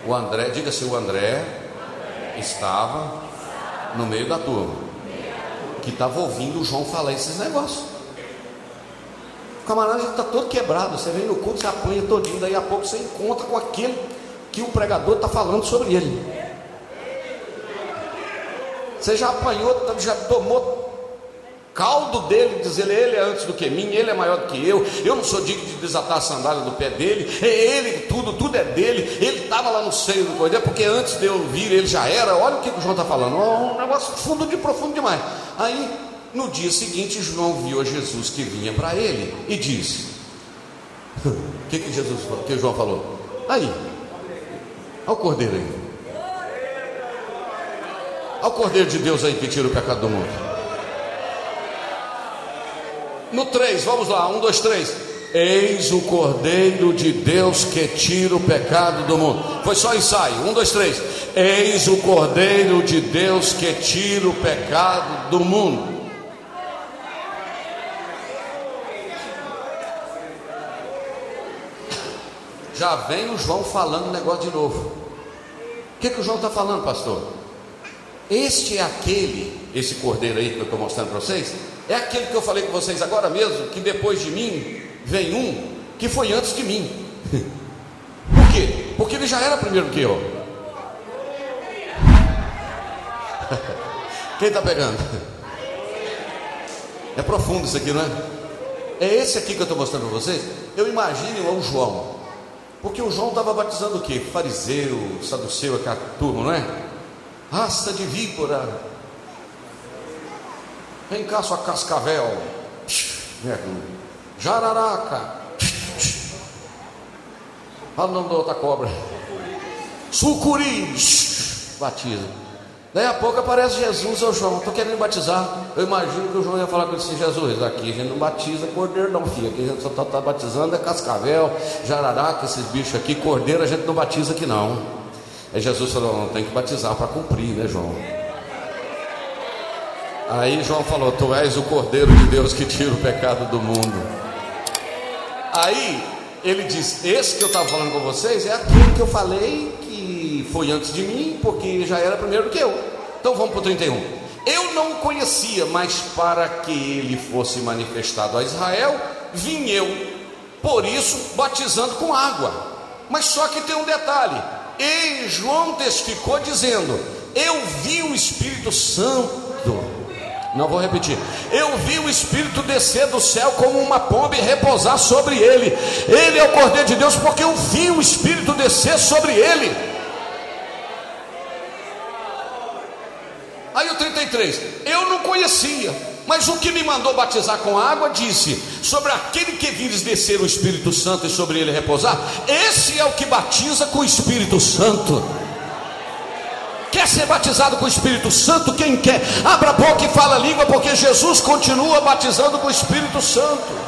O André, diga-se o André estava no meio da turma que estava ouvindo o João falar esses negócios. Camarada está todo quebrado. Você vem no culto, você apanha todinho, daí a pouco você encontra com aquele que o pregador está falando sobre ele. Você já apanhou, já tomou caldo dele, dizer ele é antes do que mim, ele é maior do que eu, eu não sou digno de desatar a sandália do pé dele, é ele, tudo, tudo é dele, ele estava lá no seio do cordeiro, porque antes de eu vir ele já era, olha o que o João está falando, um negócio fundo de profundo demais. Aí, no dia seguinte, João viu a Jesus que vinha para ele e disse: O que, que Jesus que João falou? Aí, olha o cordeiro aí. Olha o Cordeiro de Deus aí que tira o pecado do mundo. No 3, vamos lá, 1, 2, 3. Eis o Cordeiro de Deus que tira o pecado do mundo. Foi só ensaio. 1, 2, 3. Eis o Cordeiro de Deus que tira o pecado do mundo. Já vem o João falando o negócio de novo. O que, que o João está falando, pastor? Este é aquele, esse cordeiro aí que eu estou mostrando para vocês, é aquele que eu falei com vocês agora mesmo, que depois de mim vem um que foi antes de mim. Por quê? Porque ele já era primeiro que eu. Quem está pegando? É profundo isso aqui, não é? É esse aqui que eu estou mostrando para vocês. Eu imagino o João. Porque o João estava batizando o quê? Fariseu, saduceu, aquela turma, não é? Raça de víbora. Vem cá, sua cascavel. Jararaca. Fala o nome da outra cobra. Sucuri. Batiza. Daí a pouco aparece Jesus ao João, estou querendo batizar. Eu imagino que o João ia falar com ele assim: Jesus, aqui a gente não batiza cordeiro, não, filho. Aqui a gente só está tá batizando é cascavel, jararaca, esses bichos aqui. Cordeiro a gente não batiza aqui, não. Aí Jesus falou: não, tem que batizar para cumprir, né, João? Aí João falou: Tu és o cordeiro de Deus que tira o pecado do mundo. Aí ele diz: Esse que eu estava falando com vocês é aquele que eu falei foi antes de mim, porque já era primeiro que eu. Então vamos para o 31. Eu não o conhecia, mas para que ele fosse manifestado a Israel, vim eu, por isso batizando com água. Mas só que tem um detalhe: e João testificou dizendo: Eu vi o Espírito Santo. Não vou repetir. Eu vi o Espírito descer do céu como uma pomba e repousar sobre ele. Ele é o Cordeiro de Deus, porque eu vi o Espírito descer sobre ele. Aí o 33, eu não conhecia, mas o que me mandou batizar com água disse: sobre aquele que vires descer o Espírito Santo e sobre ele repousar, esse é o que batiza com o Espírito Santo. Quer ser batizado com o Espírito Santo? Quem quer? Abra a boca e fala a língua, porque Jesus continua batizando com o Espírito Santo.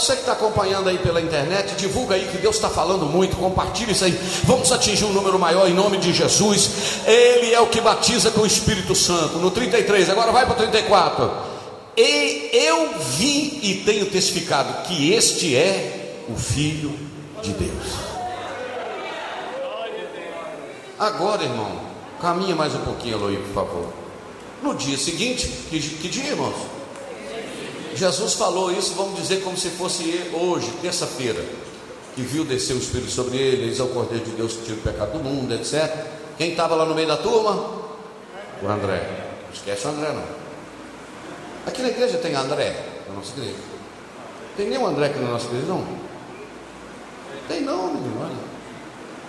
Você que está acompanhando aí pela internet, divulga aí que Deus está falando muito, compartilhe isso aí. Vamos atingir um número maior em nome de Jesus. Ele é o que batiza com o Espírito Santo. No 33, agora vai para o 34. E eu vi e tenho testificado que este é o Filho de Deus. Agora, irmão, caminha mais um pouquinho, Eloy, por favor. No dia seguinte, que, que dia, irmãos? Jesus falou isso, vamos dizer, como se fosse hoje, terça-feira, que viu descer o Espírito sobre ele, eis é o Cordeiro de Deus que tira o pecado do mundo, etc. Quem estava lá no meio da turma? O André. Não esquece o André, não. Aqui na igreja tem André, na nossa igreja. Tem nenhum André aqui na nossa igreja, não? Tem não, menino, olha.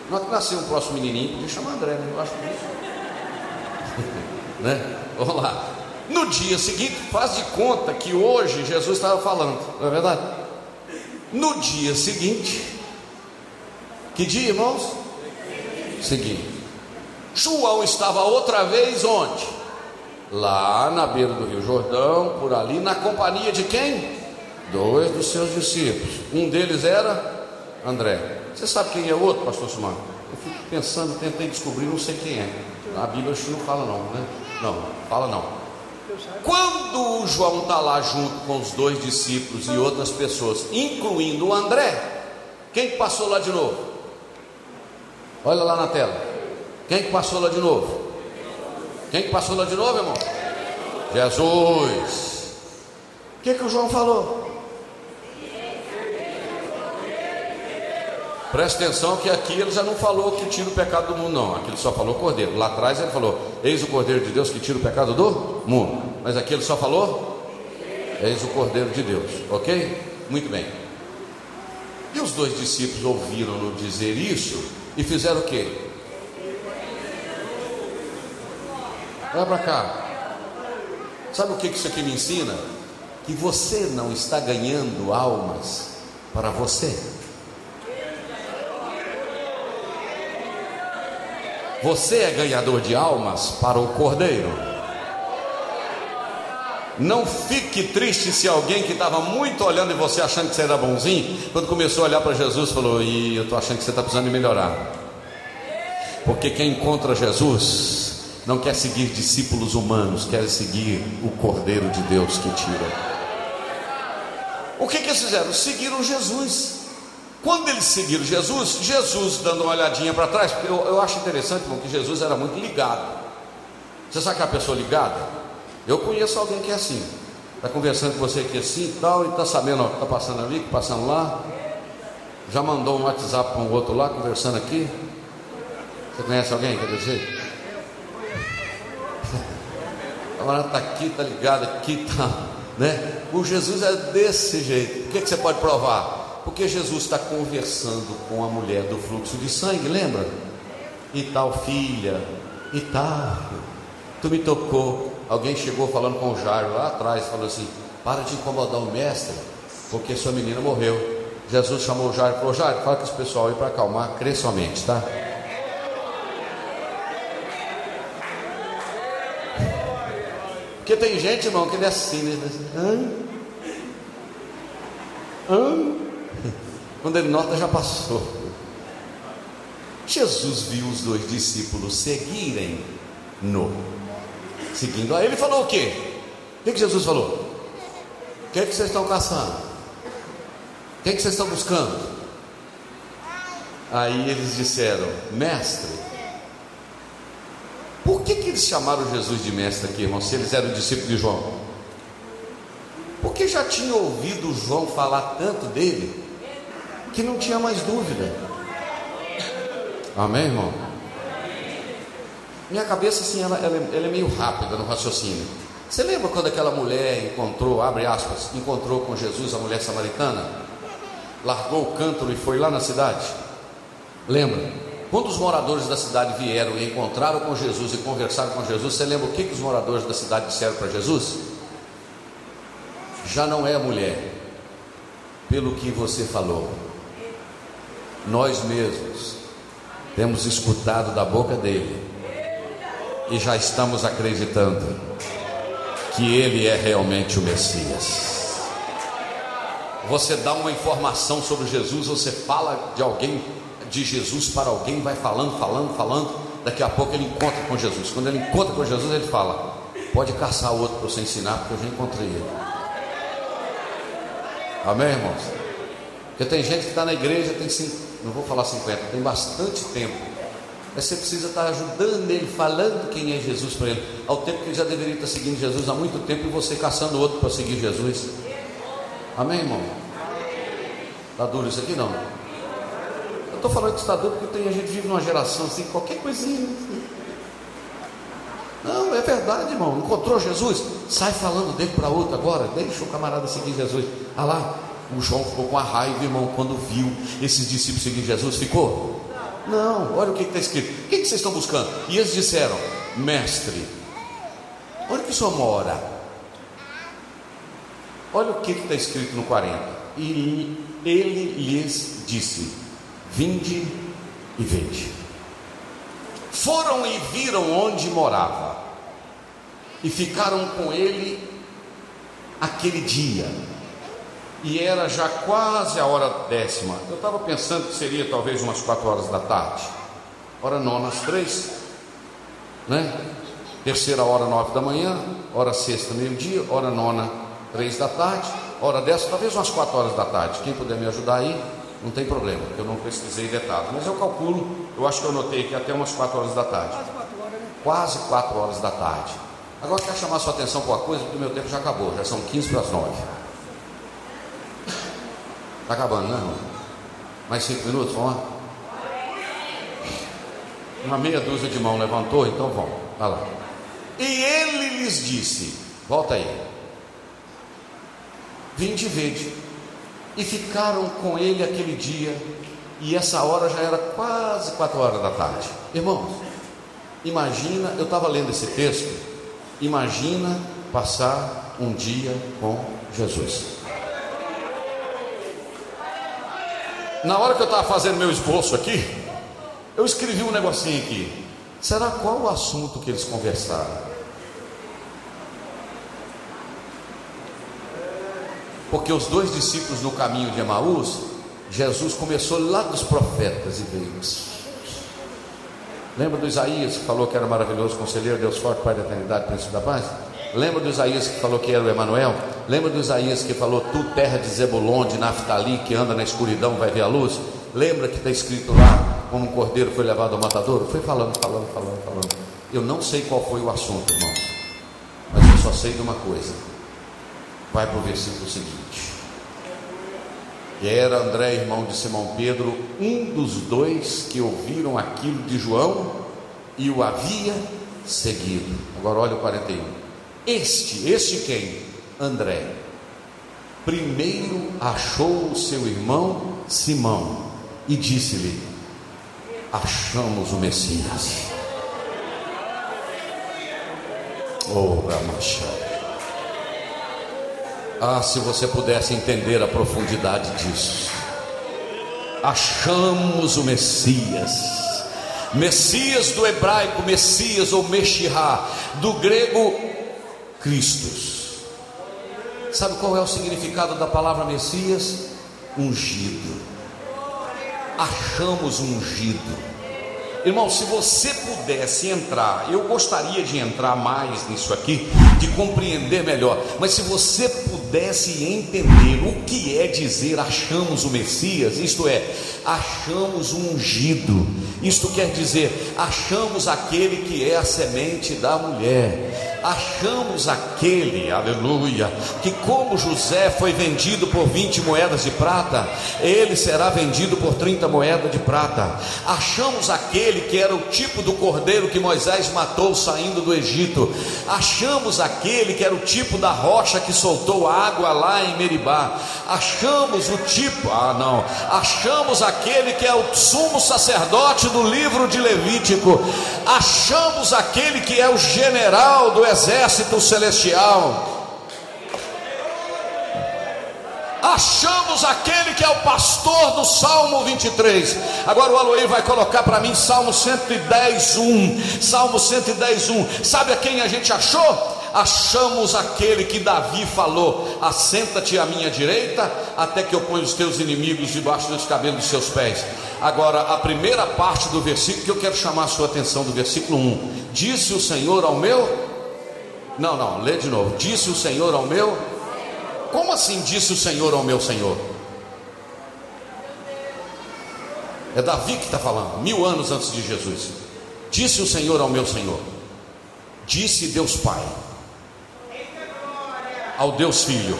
Não nasceu um próximo menininho, podia chamar André, né? Eu acho que é isso. né? Vamos lá. No dia seguinte, faz de conta que hoje Jesus estava falando, não é verdade? No dia seguinte, que dia, irmãos? Seguinte. João estava outra vez onde? Lá na beira do Rio Jordão, por ali, na companhia de quem? Dois dos seus discípulos. Um deles era André. Você sabe quem é o outro, pastor Sumano? Eu fico pensando, tentei descobrir, não sei quem é. A Bíblia não fala não, né? Não, fala não. Quando o João está lá junto com os dois discípulos e outras pessoas, incluindo o André, quem que passou lá de novo? Olha lá na tela. Quem que passou lá de novo? Quem que passou lá de novo, irmão? Jesus. O que, que o João falou? Presta atenção que aqui ele já não falou que tira o pecado do mundo, não. Aqui ele só falou cordeiro. Lá atrás ele falou: Eis o cordeiro de Deus que tira o pecado do mundo. Mas aqui ele só falou: Eis o cordeiro de Deus. Ok? Muito bem. E os dois discípulos ouviram-no dizer isso e fizeram o quê? Olha para cá. Sabe o que isso aqui me ensina? Que você não está ganhando almas para você. Você é ganhador de almas para o Cordeiro. Não fique triste se alguém que estava muito olhando em você, achando que você era bonzinho, quando começou a olhar para Jesus, falou: E eu estou achando que você está precisando de melhorar. Porque quem encontra Jesus não quer seguir discípulos humanos, quer seguir o Cordeiro de Deus que tira. O que, que eles fizeram? Seguiram Jesus. Quando eles seguiram Jesus, Jesus dando uma olhadinha para trás, eu, eu acho interessante, irmão, que Jesus era muito ligado. Você sabe que é pessoa ligada? Eu conheço alguém que é assim, está conversando com você aqui assim e tal, e está sabendo, está passando ali, passando lá, já mandou um WhatsApp para um outro lá, conversando aqui. Você conhece alguém, quer dizer? Agora está aqui, está ligado aqui, está, né? O Jesus é desse jeito. O que, que você pode provar? Porque Jesus está conversando com a mulher do fluxo de sangue, lembra? E tal filha, e tal. Tu me tocou. Alguém chegou falando com o Jairo lá atrás, falou assim: Para de incomodar o mestre, porque sua menina morreu. Jesus chamou o Jairo e falou: Jairo, fala com esse pessoal aí para acalmar, crê somente, tá? Porque tem gente, irmão, que ele é assim, né? Hã? Hã? Quando ele nota, já passou. Jesus viu os dois discípulos seguirem no seguindo. Aí ele falou o quê? O que, que Jesus falou? O que, é que vocês estão caçando? O que, é que vocês estão buscando? Aí eles disseram, mestre. Por que, que eles chamaram Jesus de mestre aqui, irmão? Se eles eram discípulos de João? Porque já tinham ouvido João falar tanto dele que não tinha mais dúvida. Amém, irmão? Minha cabeça, assim, ela, ela, ela, é meio rápida no raciocínio. Você lembra quando aquela mulher encontrou, abre aspas, encontrou com Jesus a mulher samaritana? Largou o cântaro e foi lá na cidade? Lembra? Quando os moradores da cidade vieram e encontraram com Jesus e conversaram com Jesus, você lembra o que, que os moradores da cidade disseram para Jesus? Já não é a mulher, pelo que você falou, nós mesmos temos escutado da boca dele e já estamos acreditando que ele é realmente o Messias. Você dá uma informação sobre Jesus, você fala de alguém, de Jesus para alguém, vai falando, falando, falando, daqui a pouco ele encontra com Jesus. Quando ele encontra com Jesus, ele fala: Pode caçar outro para você ensinar, porque eu já encontrei ele. Amém, irmãos? Porque tem gente que está na igreja, tem cinco não vou falar 50, tem bastante tempo. Mas você precisa estar ajudando ele, falando quem é Jesus para ele. Ao tempo que ele já deveria estar seguindo Jesus há muito tempo e você caçando outro para seguir Jesus. Amém, irmão? Está duro isso aqui não? Eu estou falando que está duro porque tem, a gente vive numa geração assim, qualquer coisinha. Não, é verdade, irmão. Encontrou Jesus, sai falando dele para outro agora. Deixa o camarada seguir Jesus. Ah lá, o João ficou com a raiva, irmão, quando viu esses discípulos seguir Jesus. Ficou? Não, olha o que está escrito. O que, que vocês estão buscando? E eles disseram: Mestre, onde que o senhor mora? Olha o que está escrito no 40. E ele lhes disse: Vinde e vede. Foram e viram onde morava, e ficaram com ele aquele dia e era já quase a hora décima. Eu estava pensando que seria talvez umas quatro horas da tarde. Hora nona às três, né? Terceira hora nove da manhã, hora sexta meio-dia, hora nona três da tarde, hora dessa talvez umas quatro horas da tarde. Quem puder me ajudar aí, não tem problema, porque eu não pesquisei detalhe. Mas eu calculo, eu acho que eu notei que até umas quatro horas da tarde. Quase quatro horas da tarde. Agora quero chamar sua atenção para uma coisa, porque o meu tempo já acabou, já são 15 para as 9. Está acabando, né, irmão? Mais cinco minutos, vamos lá? Uma meia dúzia de mão levantou, então vamos. Vai lá. E ele lhes disse: Volta aí. Vinde e vede. E ficaram com ele aquele dia, e essa hora já era quase quatro horas da tarde. Irmãos, imagina, eu estava lendo esse texto, imagina passar um dia com Jesus. Na hora que eu estava fazendo meu esboço aqui, eu escrevi um negocinho aqui. Será qual o assunto que eles conversaram? Porque os dois discípulos no caminho de Emaús, Jesus começou lá dos profetas e veio. Lembra do Isaías que falou que era maravilhoso conselheiro, Deus forte, Pai da eternidade, príncipe da paz? Lembra do Isaías que falou que era o Emanuel? Lembra do Isaías que falou: Tu, terra de Zebulon, de Naftali, que anda na escuridão, vai ver a luz? Lembra que está escrito lá, como um cordeiro foi levado ao matador? Foi falando, falando, falando, falando. Eu não sei qual foi o assunto, irmãos, mas eu só sei de uma coisa. Vai para o versículo seguinte. E era André, irmão de Simão Pedro, um dos dois que ouviram aquilo de João e o havia seguido. Agora olha o 41. Este, este quem? André. Primeiro achou o seu irmão Simão e disse-lhe: Achamos o Messias. Oh, Ramachai. Ah, se você pudesse entender a profundidade disso. Achamos o Messias. Messias do hebraico, Messias ou Meshirá, do grego Cristos. Sabe qual é o significado da palavra Messias? Ungido. Achamos ungido. Irmão, se você pudesse entrar, eu gostaria de entrar mais nisso aqui, de compreender melhor, mas se você pudesse entender o que é dizer achamos o Messias, isto é, achamos um ungido, isto quer dizer, achamos aquele que é a semente da mulher achamos aquele, aleluia, que como José foi vendido por 20 moedas de prata, ele será vendido por 30 moedas de prata. Achamos aquele que era o tipo do cordeiro que Moisés matou saindo do Egito. Achamos aquele que era o tipo da rocha que soltou água lá em Meribá. Achamos o tipo, ah não, achamos aquele que é o sumo sacerdote do livro de Levítico. Achamos aquele que é o general do exército celestial. Achamos aquele que é o pastor do Salmo 23. Agora o Aloí vai colocar para mim Salmo 110, 1. Salmo 110, 1. Sabe a quem a gente achou? Achamos aquele que Davi falou: Assenta-te à minha direita, até que eu ponha os teus inimigos debaixo dos cabelos dos seus pés. Agora, a primeira parte do versículo que eu quero chamar a sua atenção, do versículo 1: Disse o Senhor ao meu não, não, lê de novo. Disse o Senhor ao meu. Como assim disse o Senhor ao meu Senhor? É Davi que está falando, mil anos antes de Jesus. Disse o Senhor ao meu Senhor. Disse Deus Pai ao Deus Filho: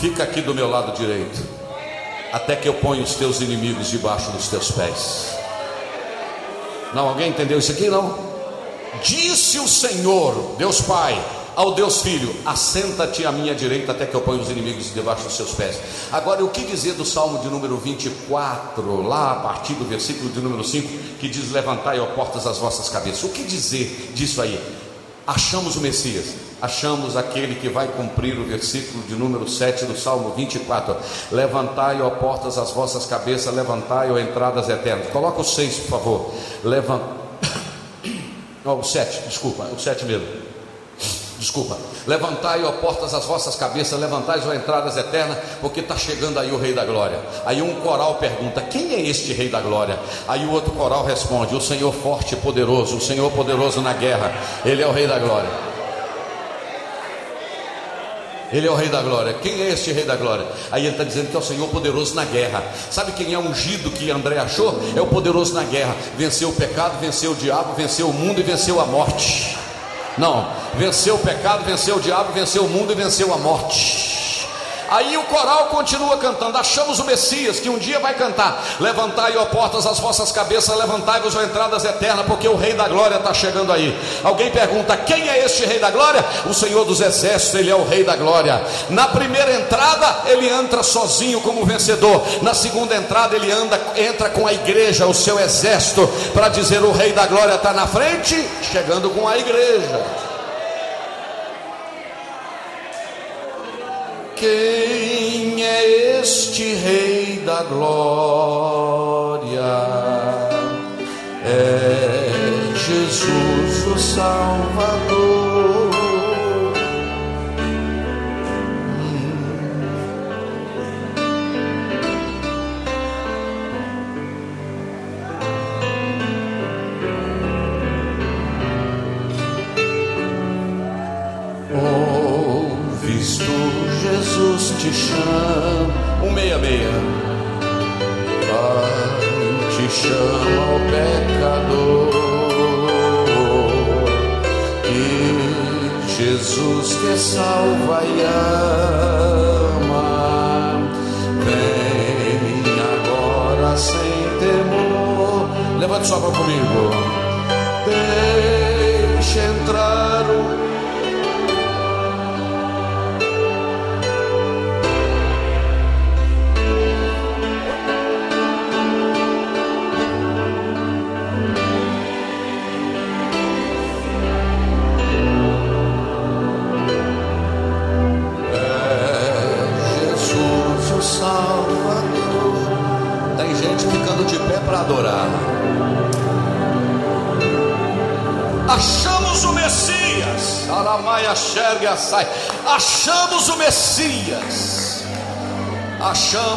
Fica aqui do meu lado direito, até que eu ponha os teus inimigos debaixo dos teus pés. Não, alguém entendeu isso aqui? Não? Disse o Senhor, Deus Pai, ao Deus Filho: Assenta-te à minha direita até que eu ponha os inimigos debaixo dos seus pés. Agora, o que dizer do Salmo de número 24, lá a partir do versículo de número 5, que diz: Levantai, ó portas, as vossas cabeças. O que dizer disso aí? Achamos o Messias, achamos aquele que vai cumprir o versículo de número 7 do Salmo 24. Levantai, ó portas, as vossas cabeças, levantai, ó entradas eternas. Coloca o 6, por favor. Levantai não, o 7, desculpa, o 7 mesmo. Desculpa. Levantai, ó portas, as vossas cabeças, levantai, ó entradas eternas, porque está chegando aí o Rei da Glória. Aí um coral pergunta: Quem é este Rei da Glória? Aí o outro coral responde: O Senhor forte e poderoso, o Senhor poderoso na guerra. Ele é o Rei da Glória. Ele é o Rei da Glória. Quem é este Rei da Glória? Aí ele está dizendo que é o Senhor poderoso na guerra. Sabe quem é ungido que André achou? É o poderoso na guerra. Venceu o pecado, venceu o diabo, venceu o mundo e venceu a morte. Não, venceu o pecado, venceu o diabo, venceu o mundo e venceu a morte. Aí o coral continua cantando: Achamos o Messias que um dia vai cantar. Levantai, ó portas, as vossas cabeças, levantai-vos, ó entradas eternas, porque o Rei da Glória está chegando aí. Alguém pergunta: Quem é este Rei da Glória? O Senhor dos Exércitos, ele é o Rei da Glória. Na primeira entrada, ele entra sozinho como vencedor. Na segunda entrada, ele anda, entra com a igreja, o seu exército, para dizer: O Rei da Glória está na frente, chegando com a igreja. Quem é este Rei da Glória? É Jesus o Salvador. Te chama, um meia meia, Pai te chama o pecador, que Jesus te salva e ama, vem agora sem temor, levante sua mão comigo,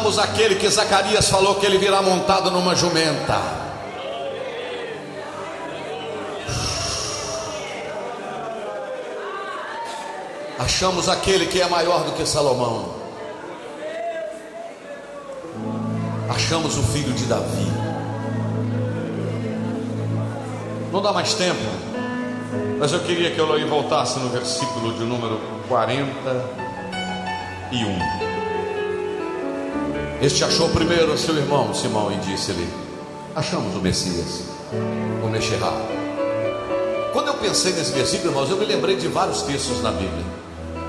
Achamos aquele que Zacarias falou que ele virá montado numa jumenta. Achamos aquele que é maior do que Salomão. Achamos o filho de Davi. Não dá mais tempo, mas eu queria que Eloy voltasse no versículo de número 41. Este achou primeiro seu irmão Simão e disse-lhe: Achamos o Messias, o Mexerá. Quando eu pensei nesse versículo, irmãos, eu me lembrei de vários textos na Bíblia.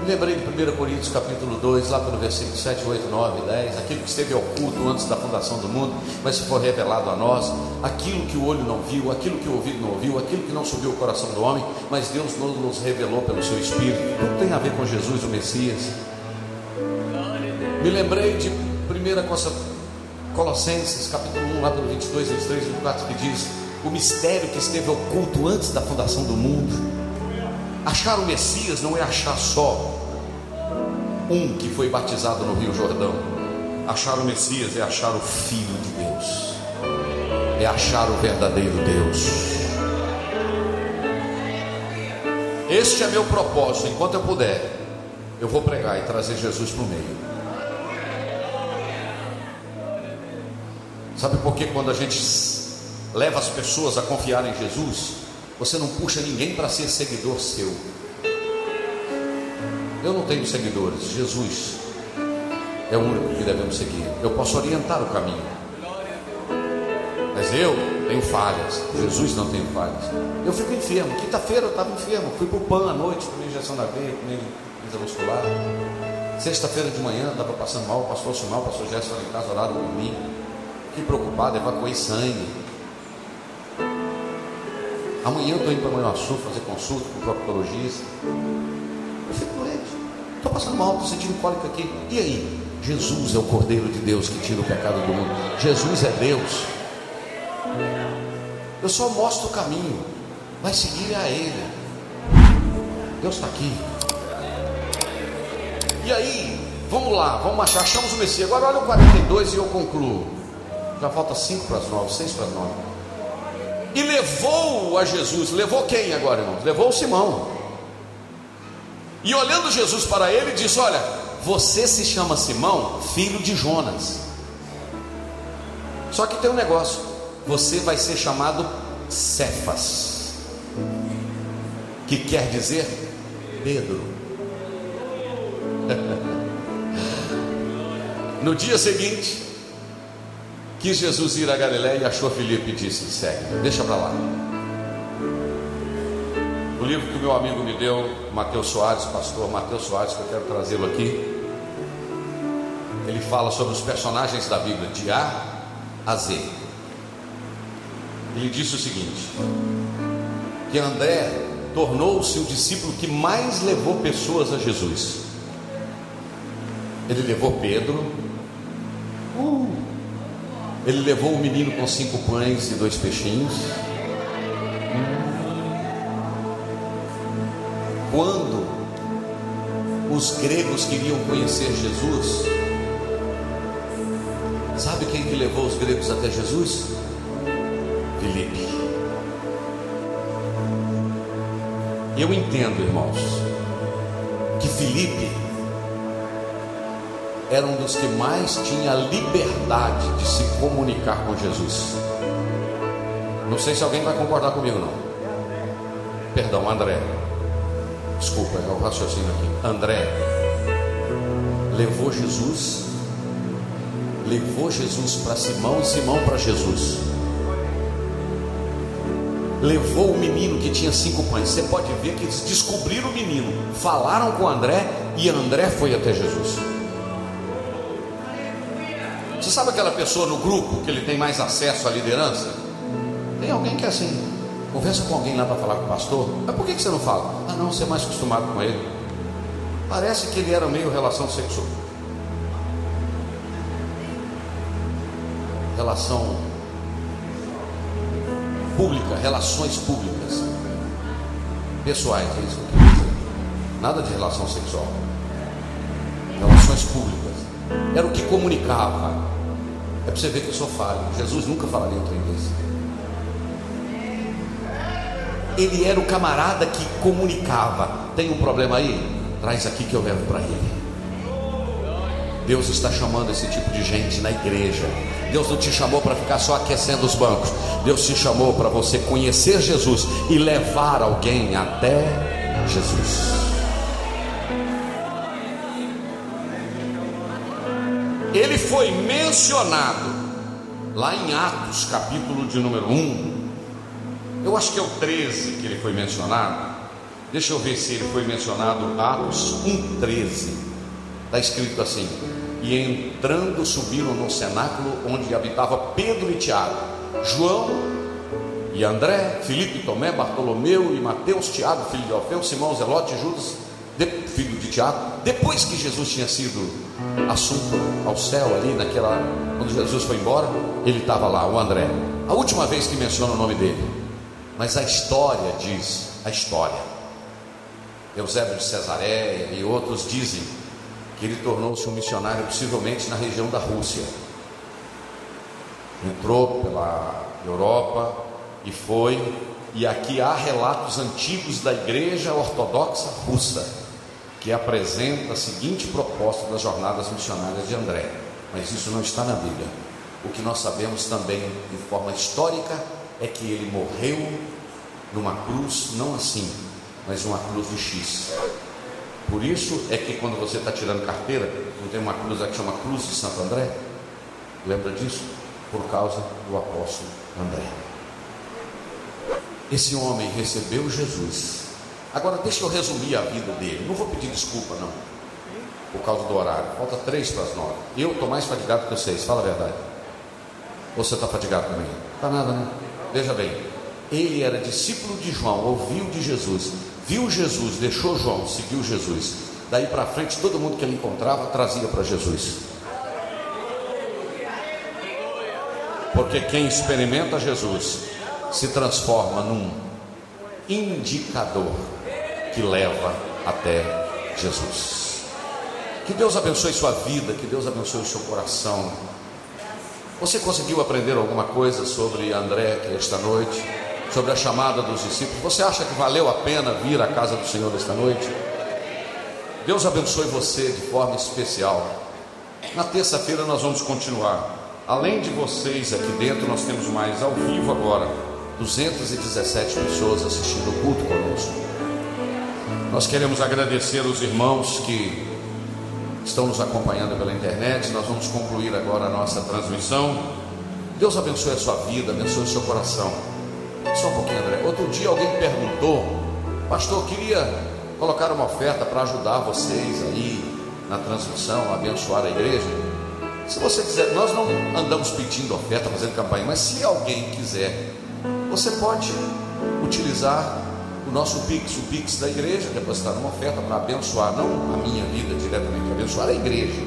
Me lembrei de 1 Coríntios capítulo 2, lá pelo versículo 7, 8, 9, 10, aquilo que esteve oculto antes da fundação do mundo, mas for revelado a nós, aquilo que o olho não viu, aquilo que o ouvido não ouviu, aquilo que não subiu o coração do homem, mas Deus nos revelou pelo seu Espírito. Tudo tem a ver com Jesus, o Messias. Me lembrei de 1 Colossenses capítulo 1, lá pelo 22, 23, 24, que diz: o mistério que esteve oculto antes da fundação do mundo. Achar o Messias não é achar só um que foi batizado no Rio Jordão. Achar o Messias é achar o Filho de Deus, é achar o verdadeiro Deus. Este é meu propósito. Enquanto eu puder, eu vou pregar e trazer Jesus para o meio. Sabe por que quando a gente leva as pessoas a confiar em Jesus, você não puxa ninguém para ser seguidor seu? Eu não tenho seguidores, Jesus é o único que devemos seguir. Eu posso orientar o caminho, mas eu tenho falhas. Jesus não tem falhas. Eu fico enfermo. Quinta-feira eu estava enfermo, fui para o PAN à noite, tomei injeção na veia, tomei muscular. Sexta-feira de manhã estava passando mal, o pastor mal, o pastor em casa, orado por mim. Fiquei preocupado, evacuei sangue. Amanhã eu estou indo para Manhuaçu fazer consulta com o proctologista. Eu fico Estou passando mal, estou sentindo cólica aqui. E aí? Jesus é o Cordeiro de Deus que tira o pecado do mundo. Jesus é Deus. Eu só mostro o caminho. Vai seguir a Ele. Deus está aqui. E aí, vamos lá, vamos achar. Achamos o Messias. Agora olha o 42 e eu concluo. Já falta 5 para as 9, 6 para as 9. E levou a Jesus. Levou quem agora, irmãos? Levou o Simão. E olhando Jesus para ele, disse: Olha, você se chama Simão, filho de Jonas. Só que tem um negócio: você vai ser chamado Cefas, que quer dizer Pedro. no dia seguinte, quis Jesus ir a Galiléia e achou Filipe e disse: Segue, deixa para lá. O livro que o meu amigo me deu, Mateus Soares, pastor Mateus Soares, que eu quero trazê-lo aqui. Ele fala sobre os personagens da Bíblia, de A a Z. Ele disse o seguinte: que André tornou-se o discípulo que mais levou pessoas a Jesus. Ele levou Pedro, uh, ele levou o menino com cinco pães e dois peixinhos. Quando os gregos queriam conhecer Jesus, sabe quem que levou os gregos até Jesus? Felipe. Eu entendo, irmãos, que Felipe era um dos que mais tinha liberdade de se comunicar com Jesus. Não sei se alguém vai concordar comigo, não. Perdão, André. Desculpa, é o raciocínio aqui. André levou Jesus, levou Jesus para Simão e Simão para Jesus. Levou o menino que tinha cinco pães. Você pode ver que eles descobriram o menino, falaram com André e André foi até Jesus. Sabe aquela pessoa no grupo que ele tem mais acesso à liderança? Tem alguém que é assim, conversa com alguém lá para falar com o pastor. Mas por que, você não fala? Ah, não, você é mais acostumado com ele. Parece que ele era meio relação sexual. Relação pública, relações públicas. Pessoais, é isso que eu dizer. Nada de relação sexual. Relações públicas. Era o que comunicava. Para você ver que eu sou falho. Jesus nunca falaria em inglês. Ele era o camarada que comunicava. Tem um problema aí? Traz aqui que eu levo para ele. Deus está chamando esse tipo de gente na igreja. Deus não te chamou para ficar só aquecendo os bancos. Deus te chamou para você conhecer Jesus e levar alguém até Jesus. Ele foi mencionado lá em Atos, capítulo de número 1. Eu acho que é o 13 que ele foi mencionado. Deixa eu ver se ele foi mencionado Atos 1:13. Está escrito assim: E entrando subiram no cenáculo onde habitava Pedro e Tiago, João e André, Filipe, Tomé, Bartolomeu e Mateus, Tiago, filho de Alfeu, Simão, Zelote, Judas, filho de Tiago. Depois que Jesus tinha sido assunto ao céu ali naquela quando Jesus foi embora, ele estava lá, o André. A última vez que menciona o nome dele. Mas a história diz, a história. Eusébio de Cesareia e outros dizem que ele tornou-se um missionário possivelmente na região da Rússia. Entrou pela Europa e foi, e aqui há relatos antigos da igreja ortodoxa russa que apresenta a seguinte proposta das jornadas missionárias de André, mas isso não está na Bíblia. O que nós sabemos também de forma histórica é que ele morreu numa cruz, não assim, mas uma cruz de X. Por isso é que quando você está tirando carteira, não tem uma cruz que chama Cruz de Santo André? Lembra disso? Por causa do apóstolo André. Esse homem recebeu Jesus Agora deixa eu resumir a vida dele. Não vou pedir desculpa, não. Por causa do horário. Falta três para as nove. Eu estou mais fatigado que vocês, fala a verdade. Ou você está fatigado também? Está nada, né? Veja bem. Ele era discípulo de João, ouviu de Jesus, viu Jesus, deixou João, seguiu Jesus. Daí para frente, todo mundo que ele encontrava trazia para Jesus. Porque quem experimenta Jesus se transforma num indicador que leva até Jesus. Que Deus abençoe sua vida, que Deus abençoe o seu coração. Você conseguiu aprender alguma coisa sobre André aqui esta noite? Sobre a chamada dos discípulos? Você acha que valeu a pena vir à casa do Senhor esta noite? Deus abençoe você de forma especial. Na terça-feira nós vamos continuar. Além de vocês aqui dentro, nós temos mais ao vivo agora 217 pessoas assistindo o culto conosco. Nós queremos agradecer os irmãos que estão nos acompanhando pela internet. Nós vamos concluir agora a nossa transmissão. Deus abençoe a sua vida, abençoe o seu coração. Só um pouquinho, André. Outro dia alguém perguntou, pastor, queria colocar uma oferta para ajudar vocês aí na transmissão, abençoar a igreja. Se você quiser, nós não andamos pedindo oferta, fazendo campanha, mas se alguém quiser, você pode utilizar nosso Pix, o Pix da igreja, depositar uma oferta para abençoar, não a minha vida diretamente, abençoar a igreja,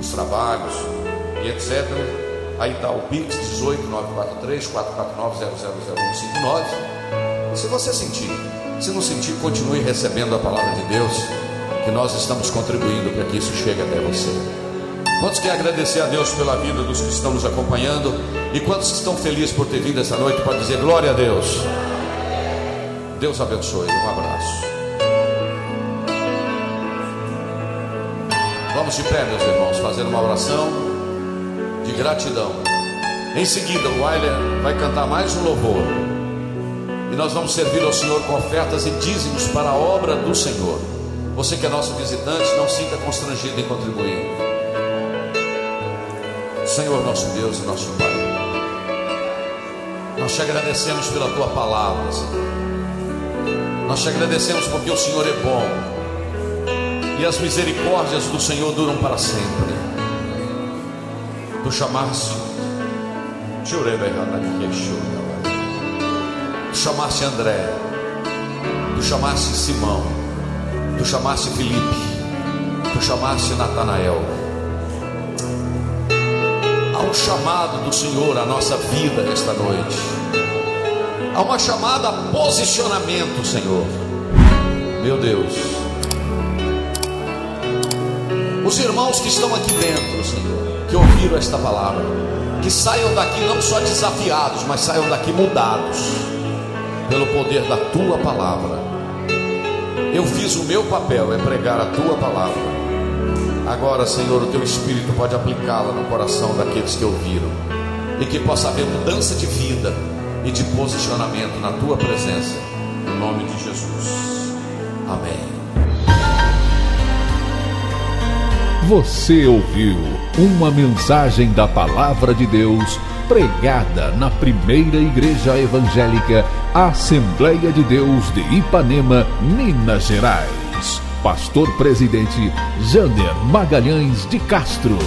os trabalhos e etc. Aí está o Pix 18943 449 000159. E se você sentir Se não sentir, continue recebendo a palavra de Deus, que nós estamos contribuindo para que isso chegue até você. Quantos querem agradecer a Deus pela vida dos que estão nos acompanhando? E quantos estão felizes por ter vindo essa noite para dizer glória a Deus? Deus abençoe. Um abraço. Vamos de pé, meus irmãos, fazer uma oração de gratidão. Em seguida, o Weiler vai cantar mais um louvor. E nós vamos servir ao Senhor com ofertas e dízimos para a obra do Senhor. Você que é nosso visitante, não sinta constrangido em contribuir. Senhor nosso Deus e nosso Pai. Nós te agradecemos pela tua palavra, Senhor. Nós te agradecemos porque o Senhor é bom. E as misericórdias do Senhor duram para sempre. Tu chamaste, tu chamaste André, tu chamaste Simão, tu chamaste Felipe, tu chamaste Natanael. Há um chamado do Senhor à nossa vida esta noite. Há uma chamada posicionamento, Senhor. Meu Deus. Os irmãos que estão aqui dentro, Senhor, que ouviram esta palavra, que saiam daqui não só desafiados, mas saiam daqui mudados pelo poder da tua palavra. Eu fiz o meu papel, é pregar a tua palavra. Agora, Senhor, o teu Espírito pode aplicá-la no coração daqueles que ouviram, e que possa haver mudança de vida e de posicionamento na tua presença, no nome de Jesus. Amém. Você ouviu uma mensagem da Palavra de Deus pregada na primeira igreja evangélica Assembleia de Deus de Ipanema, Minas Gerais pastor presidente Jander Magalhães de Castro.